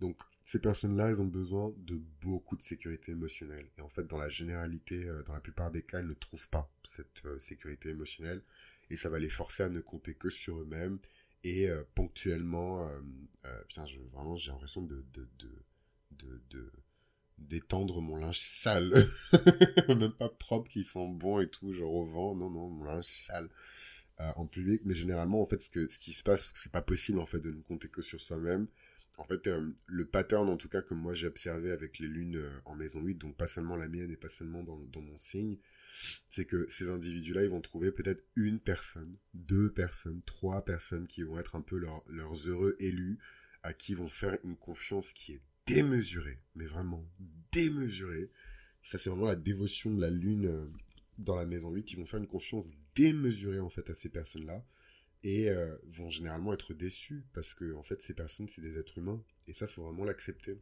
Donc ces personnes-là, elles ont besoin de beaucoup de sécurité émotionnelle. Et en fait, dans la généralité, euh, dans la plupart des cas, elles ne trouvent pas cette sécurité émotionnelle. Et ça va les forcer à ne compter que sur eux-mêmes et euh, ponctuellement, euh, euh, vraiment, j'ai l'impression de, de, de, de, d'étendre mon linge sale. Même pas propre, qui sent bon et tout, genre au vent. Non, non, mon linge sale. En public, mais généralement, en fait, ce, que, ce qui se passe, parce que c'est pas possible, en fait, de ne compter que sur soi-même, en fait, le pattern, en tout cas, que moi j'ai observé avec les lunes en maison 8, donc pas seulement la mienne et pas seulement dans, dans mon signe, c'est que ces individus-là, ils vont trouver peut-être une personne, deux personnes, trois personnes qui vont être un peu leurs heureux élus, à qui vont faire une confiance qui est démesurée, mais vraiment démesurée. Ça, c'est vraiment la dévotion de la lune euh, dans la maison 8. Ils vont faire une confiance démesurée, en fait, à ces personnes-là. Et euh, vont généralement être déçus parce que, en fait, ces personnes, c'est des êtres humains. Et ça, faut vraiment l'accepter.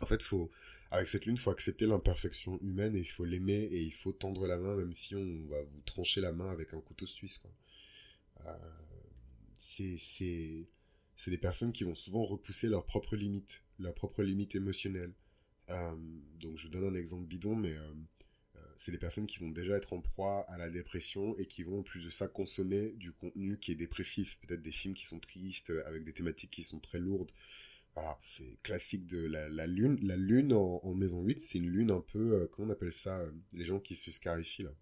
En fait, faut, avec cette lune, faut accepter l'imperfection humaine et il faut l'aimer et il faut tendre la main, même si on va vous trancher la main avec un couteau suisse. Euh, c'est des personnes qui vont souvent repousser leurs propres limites, leurs propres limites émotionnelles. Euh, donc je vous donne un exemple bidon, mais c'est des personnes qui vont déjà être en proie à la dépression et qui vont en plus de ça consommer du contenu qui est dépressif, peut-être des films qui sont tristes, avec des thématiques qui sont très lourdes. Voilà, c'est classique de la, lune. La lune en, maison 8, c'est une lune un peu, euh, comment on appelle ça, euh, les gens qui se scarifient là.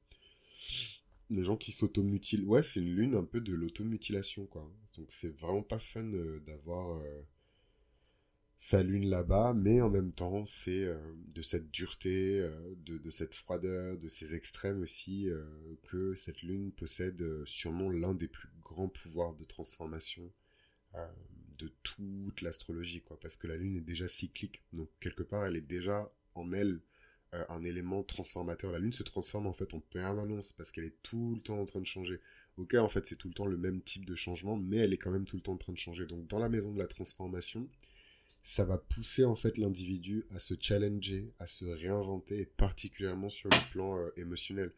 Les gens qui s'automutilent. Ouais, c'est une lune un peu de l'automutilation, quoi. Donc c'est vraiment pas fun euh, d'avoir sa lune là-bas, mais en même temps, c'est de cette dureté, de, de, cette froideur, de ces extrêmes aussi, que cette lune possède sûrement l'un des plus grands pouvoirs de transformation de toute l'astrologie, quoi, parce que la Lune est déjà cyclique. Donc, quelque part, elle est déjà en elle euh, un élément transformateur. La Lune se transforme en fait en permanence parce qu'elle est tout le temps en train de changer. Ok, en fait, c'est tout le temps le même type de changement, mais elle est quand même tout le temps en train de changer. Donc, dans la maison de la transformation, ça va pousser en fait l'individu à se challenger, à se réinventer, et particulièrement sur le plan euh, émotionnel.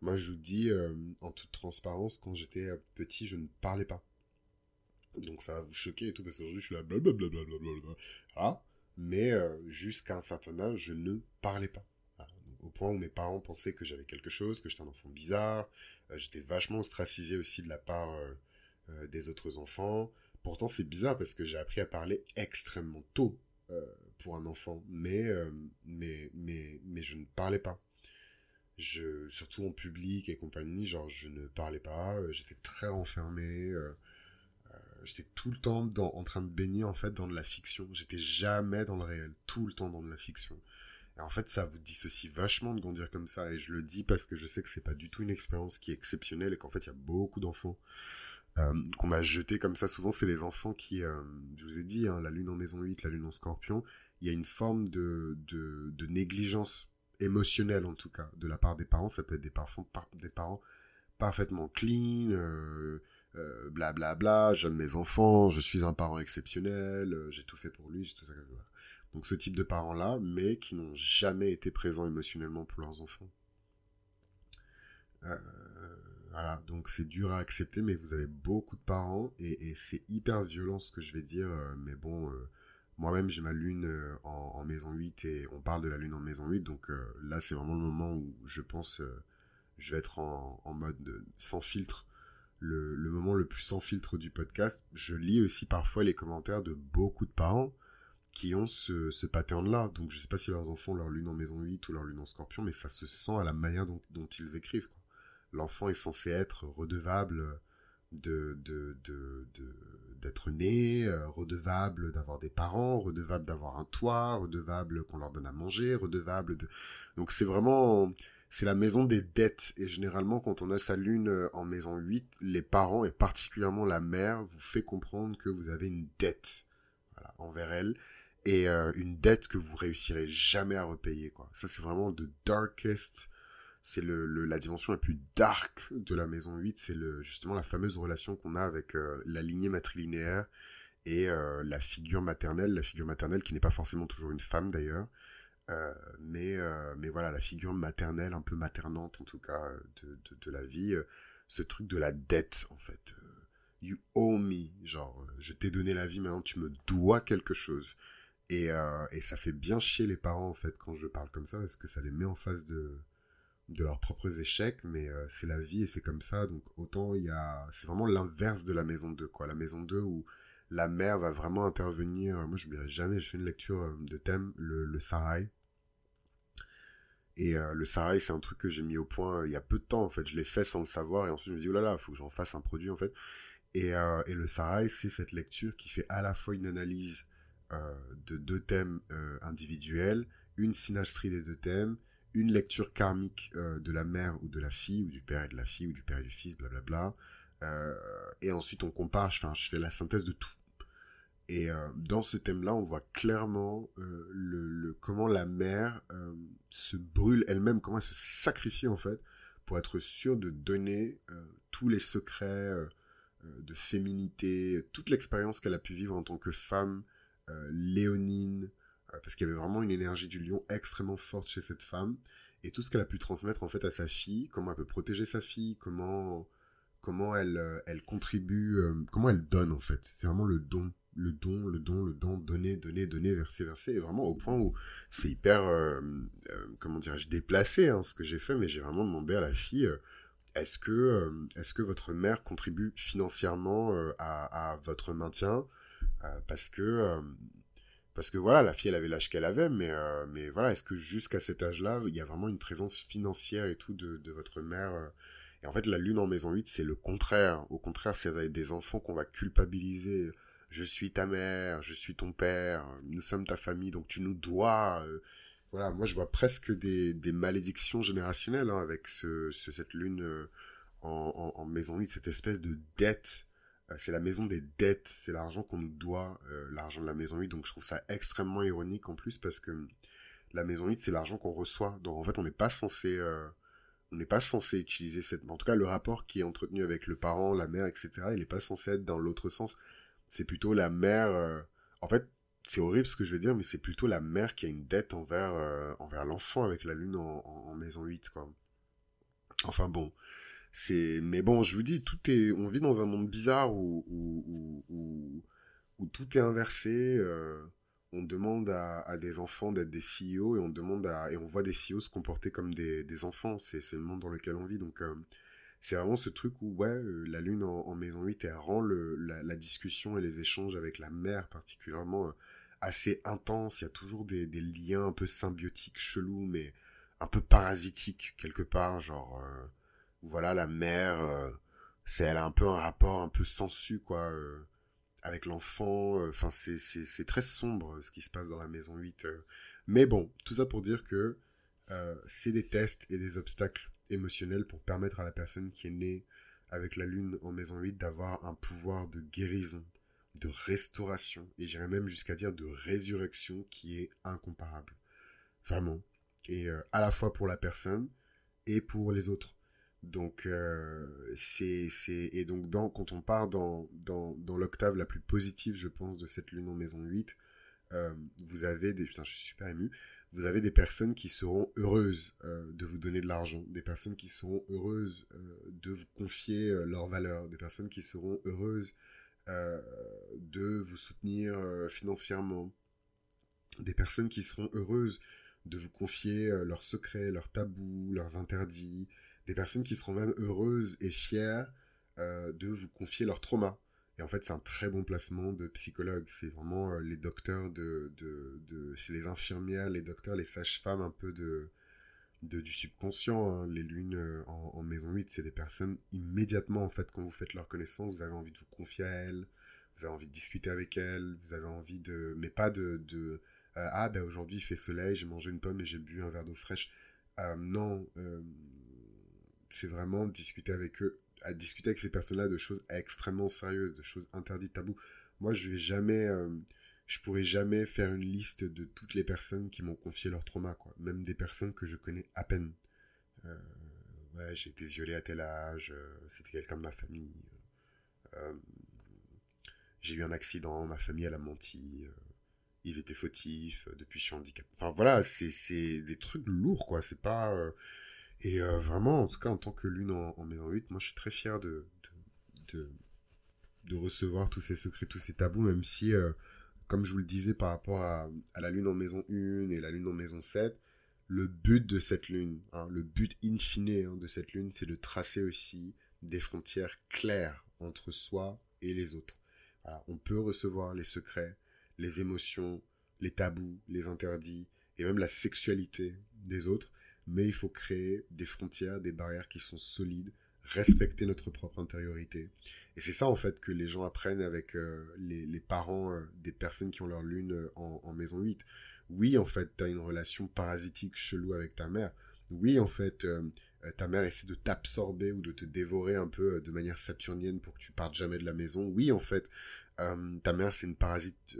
Moi, je vous dis, euh, en toute transparence, quand j'étais petit, je ne parlais pas. Donc ça va vous choquer et tout, parce qu'aujourd'hui je suis là, blablabla. Mais euh, jusqu'à un certain âge, je ne parlais pas. au point où mes parents pensaient que j'avais quelque chose, que j'étais un enfant bizarre. Euh, j'étais vachement ostracisé aussi de la part euh, des autres enfants. Pourtant, c'est bizarre parce que j'ai appris à parler extrêmement tôt pour un enfant, mais, mais, mais, mais je ne parlais pas. Je, surtout en public et compagnie, genre je ne parlais pas, j'étais très renfermé, j'étais tout le temps en train de baigner en fait dans de la fiction. J'étais jamais dans le réel, tout le temps dans de la fiction. Et en fait, ça vous dissocie vachement de grandir comme ça. Et je le dis parce que je sais que c'est pas du tout une expérience qui est exceptionnelle et qu'en fait, il y a beaucoup d'enfants euh, qu'on a jetés comme ça. Souvent, c'est les enfants qui, euh, je vous ai dit, hein, la lune en maison 8, la lune en scorpion, il y a une forme de, de, négligence émotionnelle en tout cas de la part des parents. Ça peut être des, parfums, des parents parfaitement clean. Blablabla, euh, bla, bla, j'aime mes enfants, je suis un parent exceptionnel, j'ai tout fait pour lui, j'ai tout ça. Donc ce type de parents-là, mais qui n'ont jamais été présents émotionnellement pour leurs enfants. Voilà, donc c'est dur à accepter, mais vous avez beaucoup de parents, et, c'est hyper violent ce que je vais dire, mais bon, moi-même j'ai ma lune en, maison 8, et on parle de la lune en maison 8, donc là c'est vraiment le moment où je pense je vais être en, mode sans filtre le, moment le plus sans filtre du podcast, je lis aussi parfois les commentaires de beaucoup de parents qui ont ce, pattern-là. Donc je sais pas si leurs enfants leur lune en maison 8 ou leur lune en scorpion, mais ça se sent à la manière dont, ils écrivent. L'enfant est censé être redevable de, d'être né, euh, redevable d'avoir des parents, redevable d'avoir un toit, redevable qu'on leur donne à manger, redevable de... Donc c'est vraiment... C'est la maison des dettes. Et généralement, quand on a sa lune euh, en maison 8, les parents, et particulièrement la mère, vous fait comprendre que vous avez une dette envers elle. Et euh, une dette que vous réussirez jamais à repayer. Ça, c'est vraiment the darkest c'est le, la dimension la plus dark de la maison 8, c'est le, justement la fameuse relation qu'on a avec euh, la lignée matrilinéaire et euh, la figure maternelle, la figure maternelle qui n'est pas forcément toujours une femme d'ailleurs, euh, mais, mais voilà, la figure maternelle, un peu maternante en tout cas, de, de, de la vie, ce truc de la dette en fait. you owe me, genre, je t'ai donné la vie, maintenant tu me dois quelque chose. Et, et ça fait bien chier les parents en fait quand je parle comme ça, parce que ça les met en face de de leurs propres échecs, mais euh, c'est la vie et c'est comme ça. Donc autant il y a, c'est vraiment l'inverse de la maison 2, quoi. La maison 2 où la mère va vraiment intervenir. Moi, je n'oublierai jamais. Je fais une lecture euh, de thème, le, le Sarai. Et euh, le Sarai, c'est un truc que j'ai mis au point il y a peu de temps. En fait, je l'ai fait sans le savoir et ensuite je me dis oh là là, faut que j'en fasse un produit en fait. Et, et le Sarai, c'est cette lecture qui fait à la fois une analyse de deux thèmes individuels, une synastrie des deux thèmes une lecture karmique euh, de la mère ou de la fille, ou du père et de la fille, ou du père et du fils, blablabla. Euh, et ensuite, on compare, je fais, la synthèse de tout. Et euh, dans ce thème-là, on voit clairement euh, le, comment la mère se brûle elle-même, comment elle se sacrifie en fait, pour être sûre de donner tous les secrets de féminité, toute l'expérience qu'elle a pu vivre en tant que femme léonine, parce qu'il y avait vraiment une énergie du lion extrêmement forte chez cette femme. Et tout ce qu'elle a pu transmettre en fait à sa fille, comment elle peut protéger sa fille, comment comment elle euh, elle contribue, euh, comment elle donne en fait. C'est vraiment le don, le don, le don, le don, donner, donner, donner, verser, verser, et vraiment au point où c'est hyper comment dirais-je déplacé hein, ce que j'ai fait, mais j'ai vraiment demandé à la fille est-ce que est-ce que votre mère contribue financièrement à, votre maintien? Parce que parce que voilà, la fille, elle avait l'âge qu'elle avait, mais, euh, mais voilà, est-ce que jusqu'à cet âge-là, il y a vraiment une présence financière et tout de, votre mère euh? Et en fait, la lune en maison 8, c'est le contraire. Au contraire, c'est des enfants qu'on va culpabiliser. Je suis ta mère, je suis ton père, nous sommes ta famille, donc tu nous dois. Euh. Voilà, moi je vois presque des, malédictions générationnelles hein, avec ce, ce, cette lune en, en, en maison 8, cette espèce de dette euh, c'est la maison des dettes, c'est l'argent qu'on nous doit, euh, l'argent de la maison 8. Donc je trouve ça extrêmement ironique en plus parce que la maison 8, c'est l'argent qu'on reçoit. Donc en fait, on n'est pas censé, euh, on n'est pas censé utiliser cette. En tout cas, le rapport qui est entretenu avec le parent, la mère, etc. Il n'est pas censé être dans l'autre sens. C'est plutôt la mère. En fait, c'est horrible ce que je veux dire, mais c'est plutôt la mère qui a une dette envers envers l'enfant avec la lune en, en maison 8, quoi. Enfin bon, mais bon je vous dis tout est on vit dans un monde bizarre où où, où, tout est inversé euh, on demande à, des enfants d'être des CEO et on demande à et on voit des CEO se comporter comme des, des enfants. C'est c'est le monde dans lequel on vit. Donc euh, c'est vraiment ce truc où ouais euh, la lune en, maison 8 elle rend le, la, la, discussion et les échanges avec la mère particulièrement assez intense il y a toujours des, des liens un peu symbiotiques chelous mais un peu parasitiques quelque part genre voilà la mère euh, c'est elle a un peu un rapport un peu sensu quoi euh, avec l'enfant euh, enfin c'est c'est c'est très sombre ce qui se passe dans la maison 8 mais bon tout ça pour dire que c'est des tests et des obstacles émotionnels pour permettre à la personne qui est née avec la lune en maison 8 d'avoir un pouvoir de guérison de restauration et j'irais même jusqu'à dire de résurrection qui est incomparable. Vraiment. Et à la fois pour la personne et pour les autres donc euh, c'est et donc quand on part dans l'octave la plus positive je pense de cette lune en maison 8 euh, vous avez des putain je suis super ému vous avez des personnes qui seront heureuses euh, de vous donner de l'argent des personnes qui seront heureuses de vous confier leurs valeurs des personnes qui seront heureuses de vous soutenir financièrement des personnes qui seront heureuses de vous confier leurs secrets leurs tabous leurs interdits des personnes qui seront même heureuses et fières euh, de vous confier leur trauma. Et en fait, c'est un très bon placement de psychologue. C'est vraiment euh, les docteurs de, de, c'est les infirmières, les docteurs, les sages-femmes un peu de, de, du subconscient. Hein. Les lunes euh, en, maison 8, c'est des personnes immédiatement, en fait, quand vous faites leur connaissance, vous avez envie de vous confier à elles, vous avez envie de discuter avec elles, vous avez envie de... Mais pas de... de ah, ben aujourd'hui il fait soleil, j'ai mangé une pomme et j'ai bu un verre d'eau fraîche. Non, c'est vraiment discuter avec eux, à discuter avec ces personnes-là de choses extrêmement sérieuses, de choses interdites, tabous. Moi, je vais jamais je pourrais jamais faire une liste de toutes les personnes qui m'ont confié leur trauma, quoi. Même des personnes que je connais à peine. Euh, ouais, j'ai été violé à tel âge, euh, c'était quelqu'un de ma famille. Euh, j'ai eu un accident, ma famille elle a menti, ils étaient fautifs, depuis je suis handicapé. Enfin voilà, c'est des trucs lourds, quoi. C'est pas. Et vraiment, en tout cas, en tant que lune en, en maison 8, moi je suis très fier de, de, de, recevoir tous ces secrets, tous ces tabous, même si comme je vous le disais par rapport à, la lune en maison 1 et la lune en maison 7, le but de cette lune, hein, le but in fine hein, de cette lune, c'est de tracer aussi des frontières claires entre soi et les autres. on peut recevoir les secrets, les émotions, les tabous, les interdits et même la sexualité des autres, mais il faut créer des frontières, des barrières qui sont solides, respecter notre propre intériorité et c'est ça, en fait, que les gens apprennent avec euh, les, parents euh, des personnes qui ont leur lune euh, en, maison 8. Oui, en fait, tu as une relation parasitique chelou avec ta mère. Oui, en fait, ta mère essaie de t'absorber ou de te dévorer un peu de manière saturnienne pour que tu partes jamais de la maison. Oui, en fait, ta mère, c'est une parasite,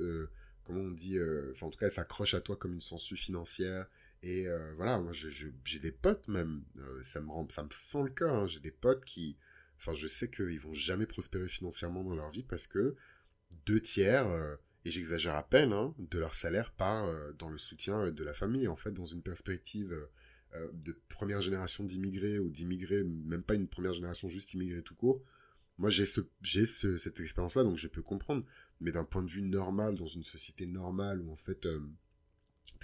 comment on dit, enfin, en tout cas, elle s'accroche à toi comme une sangsue financière. Et voilà, moi, j'ai des potes même, ça me rend, ça me fend le cœur. Hein. J'ai des potes qui Enfin, je sais qu'ils vont jamais prospérer financièrement dans leur vie parce que deux tiers, euh, et j'exagère à peine, hein, de leur salaire part euh, dans le soutien euh, de la famille. En fait, dans une perspective de première génération d'immigrés ou d'immigrés, même pas une première génération, juste immigrés tout court. Moi, j'ai ce, j'ai cette expérience-là, donc je peux comprendre. Mais d'un point de vue normal, dans une société normale où en fait,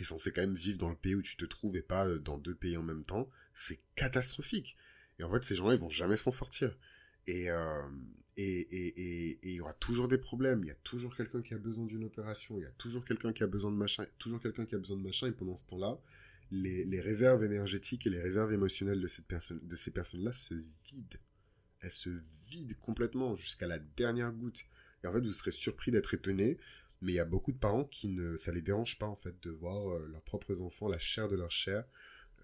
tu es censé quand même vivre dans le pays où tu te trouves et pas dans deux pays en même temps, c'est catastrophique. Et en fait, ces gens-là, ils vont jamais s'en sortir. Euh, et, et, et, et, il y aura toujours des problèmes. Il y a toujours quelqu'un qui a besoin d'une opération. Il y a toujours quelqu'un qui a besoin de machin. toujours quelqu'un qui a besoin de machin. Et pendant ce temps-là, les, les, réserves énergétiques et les réserves émotionnelles de, cette personne, de ces personnes-là se vident. Elles se vident complètement jusqu'à la dernière goutte. Et en fait, vous serez surpris d'être étonné. Mais il y a beaucoup de parents qui ne, ça les dérange pas, en fait, de voir euh, leurs propres enfants, la chair de leur chair,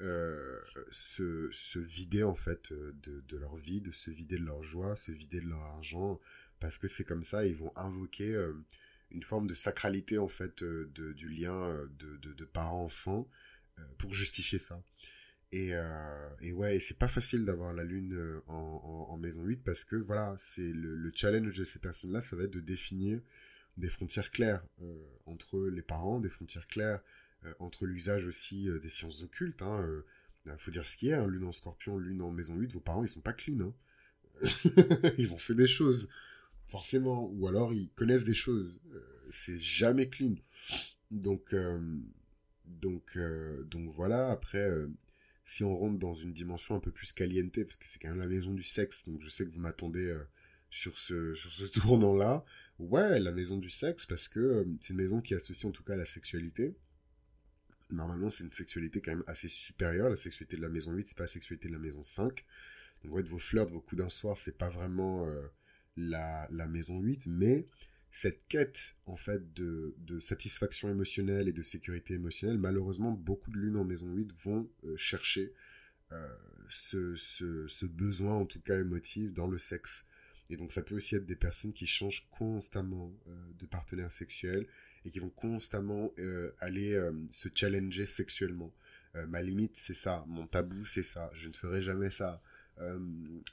euh, se, se, vider en fait euh, de, de, leur vie, de se vider de leur joie, se vider de leur argent, parce que c'est comme ça, ils vont invoquer une forme de sacralité en fait de, du lien de, de, de parents-enfants pour justifier ça. Et, et ouais, c'est pas facile d'avoir la lune en, maison 8 parce que voilà, c'est le, challenge de ces personnes-là, ça va être de définir des frontières claires entre les parents, des frontières claires euh, entre l'usage aussi euh, des sciences occultes. Hein, euh, faut dire ce qui est, hein, lune en scorpion, lune en maison 8, vos parents, ils sont pas clean. Hein. ils ont fait des choses, forcément. Ou alors, ils connaissent des choses. c'est jamais clean. Donc, donc, donc voilà. Après, si on rentre dans une dimension un peu plus caliente, parce que c'est quand même la maison du sexe, donc je sais que vous m'attendez sur ce, sur ce tournant-là. Ouais, la maison du sexe, parce que c'est une maison qui associe en tout cas la sexualité normalement, c'est une sexualité quand même assez supérieure. La sexualité de la maison 8, c'est pas la sexualité de la maison 5. Donc, ouais, vos flirts, vos coups d'un soir, c'est pas vraiment euh, la, la, maison 8, mais cette quête, en fait, de, de, satisfaction émotionnelle et de sécurité émotionnelle, malheureusement, beaucoup de lunes en maison 8 vont euh, chercher euh, ce, ce, besoin, en tout cas émotif, dans le sexe. Et donc, ça peut aussi être des personnes qui changent constamment de partenaire sexuel, et qui vont constamment euh, aller euh, se challenger sexuellement. Euh, ma limite, c'est ça. Mon tabou, c'est ça. Je ne ferai jamais ça.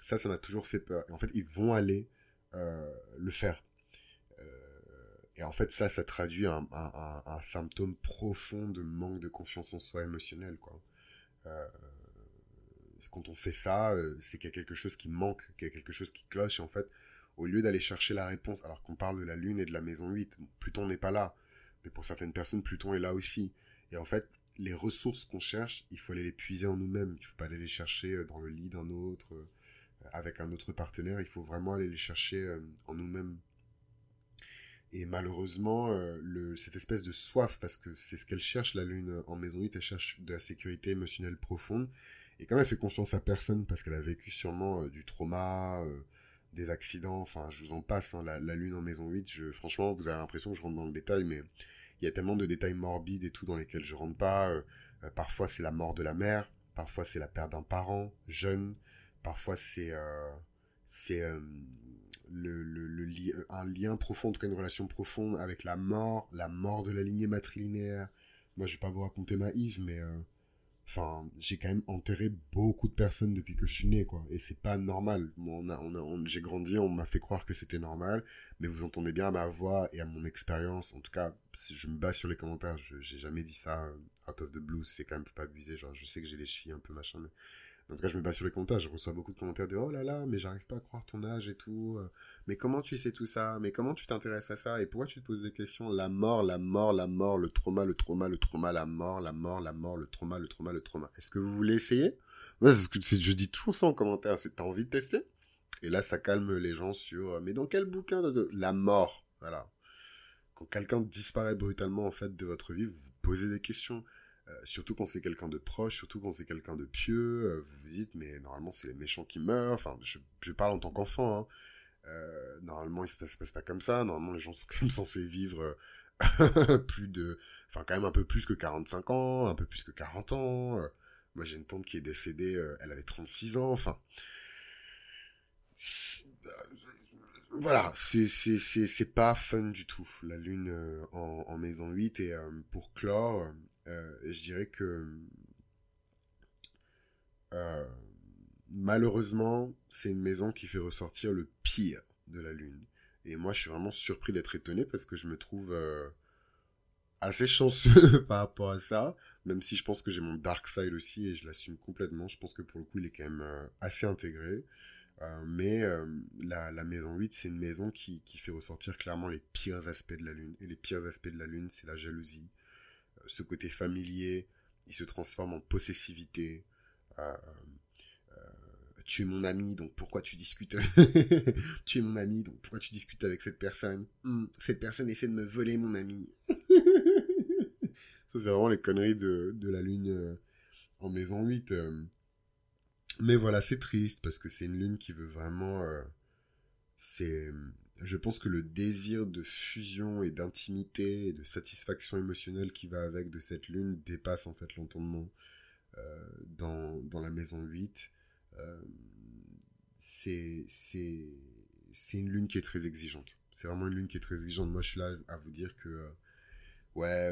ça, ça m'a toujours fait peur. Et en fait, ils vont aller le faire. et en fait, ça, ça traduit un, symptôme profond de manque de confiance en soi émotionnel, quoi. Quand on fait ça, c'est qu'il y a quelque chose qui manque, qu'il y a quelque chose qui cloche, et en fait, au lieu d'aller chercher la réponse, alors qu'on parle de la Lune et de la maison 8, Pluton n'est pas là. Mais pour certaines personnes, Pluton est là aussi. Et en fait, les ressources qu'on cherche, il faut aller les puiser en nous-mêmes. Il ne faut pas aller les chercher euh, dans le lit d'un autre, euh, avec un autre partenaire. Il faut vraiment aller les chercher euh, en nous-mêmes. Et malheureusement, cette espèce de soif, parce que c'est ce qu'elle cherche, la lune en maison 8, elle cherche de la sécurité émotionnelle profonde. Et comme elle fait confiance à personne, parce qu'elle a vécu sûrement du trauma, des accidents, enfin je vous en passe, hein, la, lune en maison 8, je, franchement vous avez l'impression que je rentre dans le détail, mais il y a tellement de détails morbides et tout dans lesquels je rentre pas. Euh, euh, parfois c'est la mort de la mère, parfois c'est la perte d'un parent jeune, parfois c'est euh, c'est le, le, le un lien profond, en tout cas une relation profonde avec la mort, la mort de la lignée matrilinéaire. Moi je vais pas vous raconter ma Yves, mais Enfin, j'ai quand même enterré beaucoup de personnes depuis que je suis né, quoi. Et c'est pas normal. On a, on j'ai grandi, on m'a fait croire que c'était normal. Mais vous entendez bien à ma voix et à mon expérience. En tout cas, si je me base sur les commentaires. Je, j'ai jamais dit ça euh, out of the blue. C'est quand même, pas abuser. Genre, je sais que j'ai les chevilles un peu machin. En tout cas, je me base sur les commentaires. Je reçois beaucoup de commentaires de oh là là, mais j'arrive pas à croire ton âge et tout. Euh. Mais comment tu sais tout ça Mais comment tu t'intéresses à ça Et pourquoi tu te poses des questions La mort, la mort, la mort, le trauma, le trauma, le trauma, la mort, la mort, la mort, le trauma, le trauma, le trauma. Est-ce que vous voulez essayer? Moi, je dis toujours ça en commentaire. C'est t'as envie de tester? Et là, ça calme les gens sur euh, mais dans quel bouquin. La mort, voilà. Quand quelqu'un disparaît brutalement en fait de votre vie, vous vous posez des questions. Euh, surtout quand c'est quelqu'un de proche, surtout quand c'est quelqu'un de pieux, euh, vous vous dites, mais normalement c'est les méchants qui meurent, enfin, je, je parle en tant qu'enfant, hein. euh, normalement il se passe, passe, pas comme ça, normalement les gens sont quand même censés vivre plus de, enfin quand même un peu plus que 45 ans, un peu plus que 40 ans, moi j'ai une tante qui est décédée, elle avait 36 ans, enfin, voilà, c'est c'est pas fun du tout. La lune en, en maison 8 et pour clore euh, je dirais que euh, malheureusement, c'est une maison qui fait ressortir le pire de la Lune. Et moi, je suis vraiment surpris d'être étonné parce que je me trouve euh, assez chanceux par rapport à ça, même si je pense que j'ai mon dark side aussi et je l'assume complètement. Je pense que pour le coup, il est quand même assez intégré. mais la, la, maison 8, c'est une maison qui, qui fait ressortir clairement les pires aspects de la Lune. Et les pires aspects de la Lune, c'est la jalousie, ce côté familier, il se transforme en possessivité. Euh, euh, tu es mon ami, donc pourquoi tu discutes Tu es mon ami, donc pourquoi tu discutes avec cette personne hmm, Cette personne essaie de me voler mon ami. Ça, c'est vraiment les conneries de, la lune euh, en maison 8. Mais voilà, c'est triste parce que c'est une lune qui veut vraiment... c'est je pense que le désir de fusion et d'intimité et de satisfaction émotionnelle qui va avec de cette lune dépasse en fait l'entendement euh, dans, dans, la maison 8. Euh, c'est une lune qui est très exigeante. C'est vraiment une lune qui est très exigeante. Moi, je suis là à vous dire que, euh, ouais,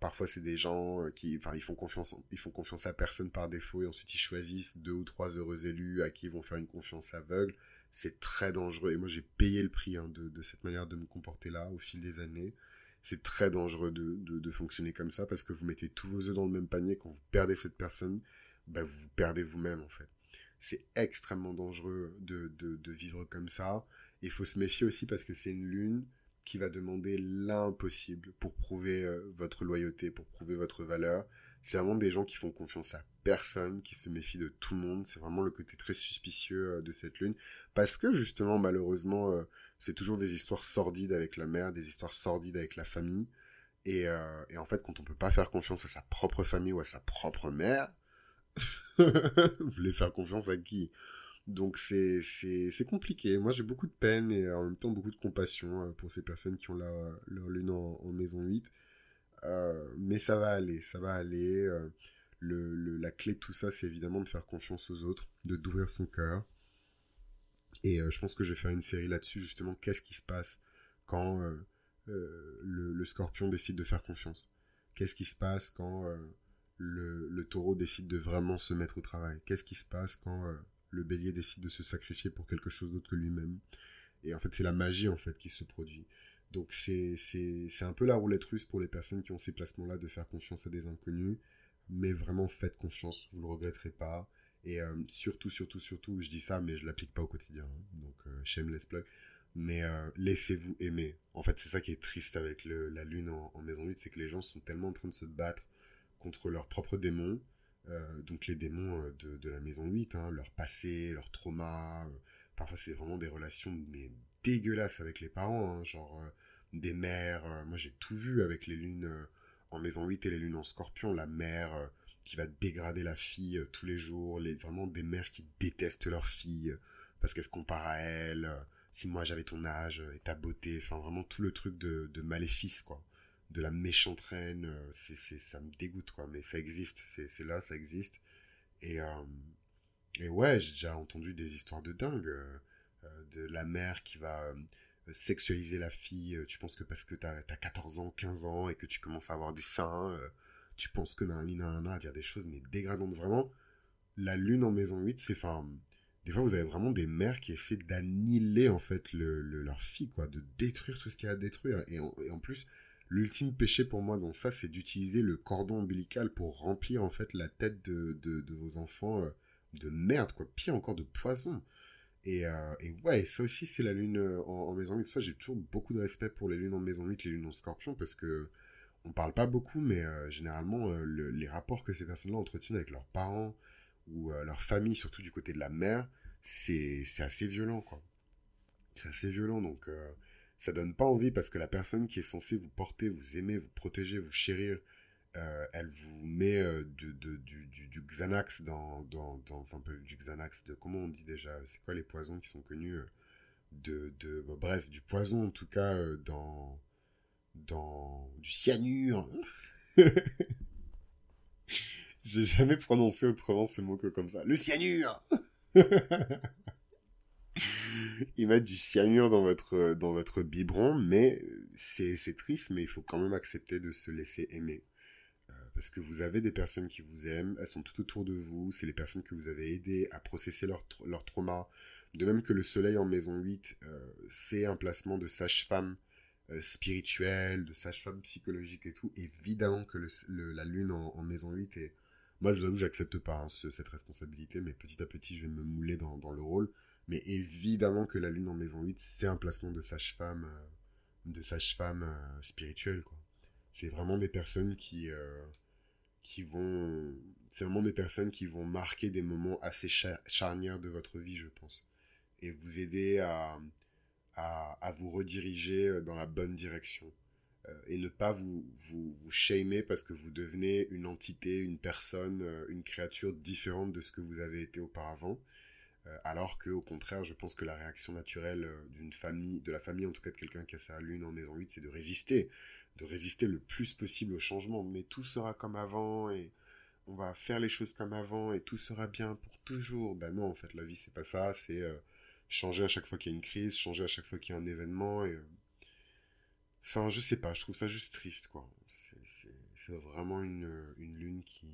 parfois c'est des gens qui, enfin, ils font confiance, ils font confiance à personne par défaut et ensuite ils choisissent deux ou trois heureux élus à qui ils vont faire une confiance aveugle c'est très dangereux. Et moi, j'ai payé le prix hein, de, cette manière de me comporter là au fil des années. C'est très dangereux de, fonctionner comme ça parce que vous mettez tous vos œufs dans le même panier. Quand vous perdez cette personne, bah, vous perdez vous-même en fait. C'est extrêmement dangereux de, vivre comme ça. Il faut se méfier aussi parce que c'est une lune qui va demander l'impossible pour prouver euh, votre loyauté, pour prouver votre valeur. C'est vraiment des gens qui font confiance à personne, qui se méfient de tout le monde. C'est vraiment le côté très suspicieux euh, de cette lune. Parce que justement, malheureusement, euh, c'est toujours des histoires sordides avec la mère, des histoires sordides avec la famille. Et, euh, en fait, quand on peut pas faire confiance à sa propre famille ou à sa propre mère, vous voulez faire confiance à qui? Donc c'est c'est compliqué. Moi j'ai beaucoup de peine et en même temps beaucoup de compassion pour ces personnes qui ont leur lune en, en maison 8. Euh, mais ça va aller, ça va aller. Euh, la clé de tout ça, c'est évidemment de faire confiance aux autres, de d'ouvrir son cœur. Et euh, je pense que je vais faire une série là-dessus, justement, qu'est-ce qui se passe quand le, le, scorpion décide de faire confiance? Qu'est-ce qui se passe quand le, taureau décide de vraiment se mettre au travail? Qu'est-ce qui se passe quand le bélier décide de se sacrifier pour quelque chose d'autre que lui-même? Et en fait, c'est la magie, en fait, qui se produit. Donc c'est un peu la roulette russe pour les personnes qui ont ces placements-là de faire confiance à des inconnus. Mais vraiment faites confiance, vous ne le regretterez pas. Et euh, surtout, surtout, surtout, je dis ça, mais je l'applique pas au quotidien. Hein. donc euh, shameless plug. Mais euh, laissez-vous aimer. En fait, c'est ça qui est triste avec le, la lune en, maison 8, c'est que les gens sont tellement en train de se battre contre leurs propres démons. donc les démons de, de, la maison 8, hein, leur passé, leur trauma. parfois c'est vraiment des relations dégueulasse avec les parents. Hein, genre, euh, des mères. moi, j'ai tout vu avec les lunes en maison 8 et les lunes en scorpion. La mère qui va dégrader la fille tous les jours. Les, vraiment des mères qui détestent leur fille parce qu'elle se compare à elle. si moi j'avais ton âge et ta beauté. Enfin, vraiment tout le truc de, de maléfice, quoi de la méchante reine, ça me dégoûte, quoi. Mais ça existe, c'est, là, ça existe. Et, et ouais, j'ai déjà entendu des histoires de dingue. Euh, euh, de la mère qui va euh, sexualiser la fille. Tu penses que parce que t'as as 14 ans, 15 ans et que tu commences à avoir des seins, tu penses que nanana, à dire des choses mais dégradantes vraiment. La lune en maison 8, c'est enfin. Des fois, vous avez vraiment des mères qui essaient d'annihiler en fait le, leur fille, quoi, de détruire tout ce qu'il y a à détruire. Et en, plus, l'ultime péché pour moi dans ça, c'est d'utiliser le cordon ombilical pour remplir en fait la tête de, de vos enfants de merde, quoi. Pire encore, de poison. Et, euh, et ouais, ça aussi, c'est la lune euh, en, maison 8. Ça, j'ai toujours beaucoup de respect pour les lunes en maison 8, les lunes en scorpion, parce que on parle pas beaucoup, mais euh, généralement, les rapports que ces personnes-là entretiennent avec leurs parents ou leur famille, surtout du côté de la mère, c'est assez violent, quoi. C'est assez violent, donc ça donne pas envie parce que la personne qui est censée vous porter, vous aimer, vous protéger, vous chérir, euh, elle vous met euh, du, Xanax dans, enfin du Xanax, de comment on dit déjà, c'est quoi les poisons qui sont connus euh, de, bah, bref, du poison en tout cas dans, du cyanure. J'ai jamais prononcé autrement ces mots que comme ça. Le cyanure Ils mettent du cyanure dans votre, dans votre biberon, mais c'est triste, mais il faut quand même accepter de se laisser aimer parce que vous avez des personnes qui vous aiment, elles sont tout autour de vous, c'est les personnes que vous avez aidées à processer leur, leur trauma. De même que le soleil en maison 8, euh, c'est un placement de sage-femme euh, spirituelle, de sage-femme psychologique et tout. Évidemment que la lune en, maison 8 est... Moi, je vous avoue, j'accepte pas hein, cette responsabilité, mais petit à petit, je vais me mouler dans, le rôle. Mais évidemment que la lune en maison 8, c'est un placement de sage-femme, euh, de sage-femme spirituelle, quoi. C'est vraiment des personnes qui, qui vont... C'est vraiment des personnes qui vont marquer des moments assez charnières de votre vie, je pense. Et vous aider à, à, vous rediriger euh, dans la bonne direction. Euh, et ne pas vous, vous, vous shamer parce que vous devenez une entité, une personne, euh, une créature différente de ce que vous avez été auparavant. alors que, au contraire, je pense que la réaction naturelle d'une famille, de la famille, en tout cas de quelqu'un qui a sa lune en maison 8, c'est de résister de résister le plus possible au changement. Mais tout sera comme avant et on va faire les choses comme avant et tout sera bien pour toujours. Ben non, en fait, la vie, c'est pas ça. C'est euh, changer à chaque fois qu'il y a une crise, changer à chaque fois qu'il y a un événement. Et, euh, Enfin, je sais pas, je trouve ça juste triste, quoi. C'est vraiment une, une lune qui,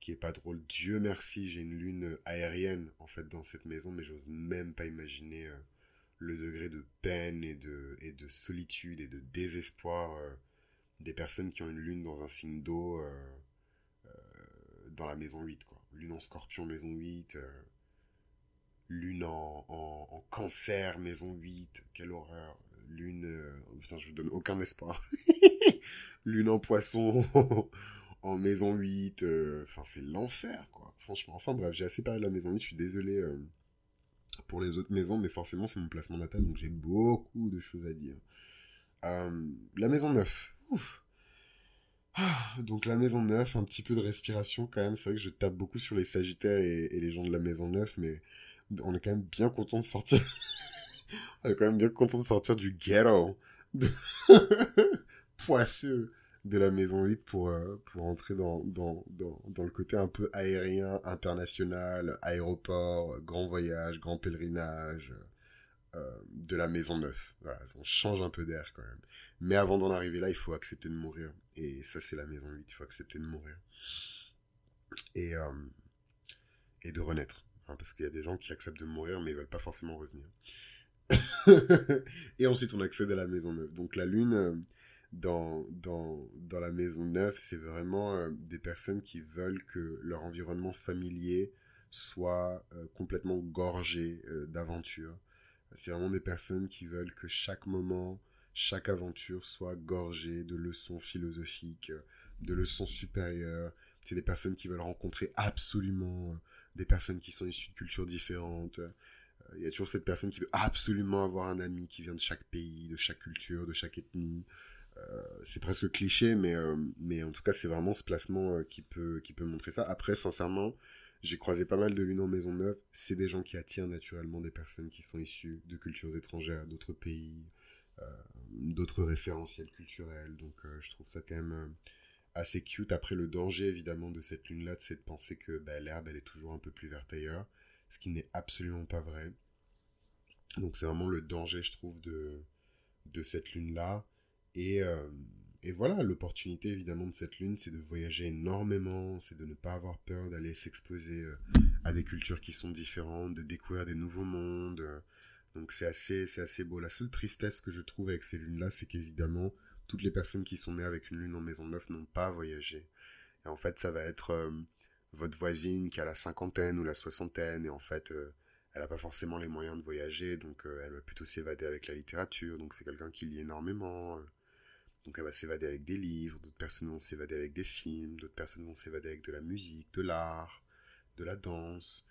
qui est pas drôle. Dieu merci, j'ai une lune aérienne, en fait, dans cette maison, mais j'ose même pas imaginer euh, le degré de peine et de, et de solitude et de désespoir euh, des personnes qui ont une lune dans un signe d'eau euh, euh, dans la maison 8. Quoi. Lune en scorpion, maison 8. lune en, en, cancer, maison 8. Quelle horreur. Lune... putain, je vous donne aucun espoir. lune en poisson en maison 8. Enfin, c'est l'enfer, quoi. Franchement. Enfin, bref, j'ai assez parlé de la maison 8. Je suis désolé pour les autres maisons, mais forcément c'est mon placement natal, donc j'ai beaucoup de choses à dire. Euh, la maison 9. Ah, donc la maison 9, un petit peu de respiration quand même. C'est vrai que je tape beaucoup sur les Sagittaires et, les gens de la maison 9, mais on est quand même bien content de sortir. on est quand même bien content de sortir du ghetto. Poisseux de la maison 8 pour, euh, pour entrer dans, dans, dans, dans, le côté un peu aérien, international, aéroport, grand voyage, grand pèlerinage euh, de la maison 9. Voilà, on change un peu d'air quand même. Mais avant d'en arriver là, il faut accepter de mourir. Et ça, c'est la maison 8, il faut accepter de mourir. Et, euh, et de renaître. Parce qu'il y a des gens qui acceptent de mourir, mais ils veulent pas forcément revenir. et ensuite, on accède à la maison 9. Donc la lune dans, dans, dans la maison neuve, c'est vraiment euh, des personnes qui veulent que leur environnement familier soit euh, complètement gorgé euh, d'aventures. C'est vraiment des personnes qui veulent que chaque moment, chaque aventure soit gorgée de leçons philosophiques, de leçons supérieures. C'est des personnes qui veulent rencontrer absolument des personnes qui sont issues de cultures différentes, il y a toujours cette personne qui veut absolument avoir un ami qui vient de chaque pays, de chaque culture, de chaque ethnie. C'est presque cliché, mais, mais en tout cas, c'est vraiment ce placement qui, peut, qui peut montrer ça. Après, sincèrement, j'ai croisé pas mal de lunes en maison neuve. C'est des gens qui attirent naturellement des personnes qui sont issues de cultures étrangères, d'autres pays, d'autres référentiels culturels. Donc, je trouve ça quand même assez cute. Après, le danger, évidemment, de cette lune-là, c'est de penser que bah, l'herbe, elle est toujours un peu plus verte ailleurs, ce qui n'est absolument pas vrai. Donc, c'est vraiment le danger, je trouve, de, de cette lune-là. Et, euh, et voilà, l'opportunité, évidemment, de cette lune, c'est de voyager énormément, c'est de ne pas avoir peur d'aller s'exposer euh, à des cultures qui sont différentes, de découvrir des nouveaux mondes. Donc, c'est assez, assez beau. La seule tristesse que je trouve avec ces lunes-là, c'est qu'évidemment, toutes les personnes qui sont nées avec une lune en maison neuf n'ont pas voyagé. Et en fait, ça va être euh, votre voisine qui a la cinquantaine ou la soixantaine, et en fait, euh, elle n'a pas forcément les moyens de voyager, donc euh, elle va plutôt s'évader avec la littérature, donc c'est quelqu'un qui lit énormément. Donc elle va s'évader avec des livres, d'autres personnes vont s'évader avec des films, d'autres personnes vont s'évader avec de la musique, de l'art, de la danse.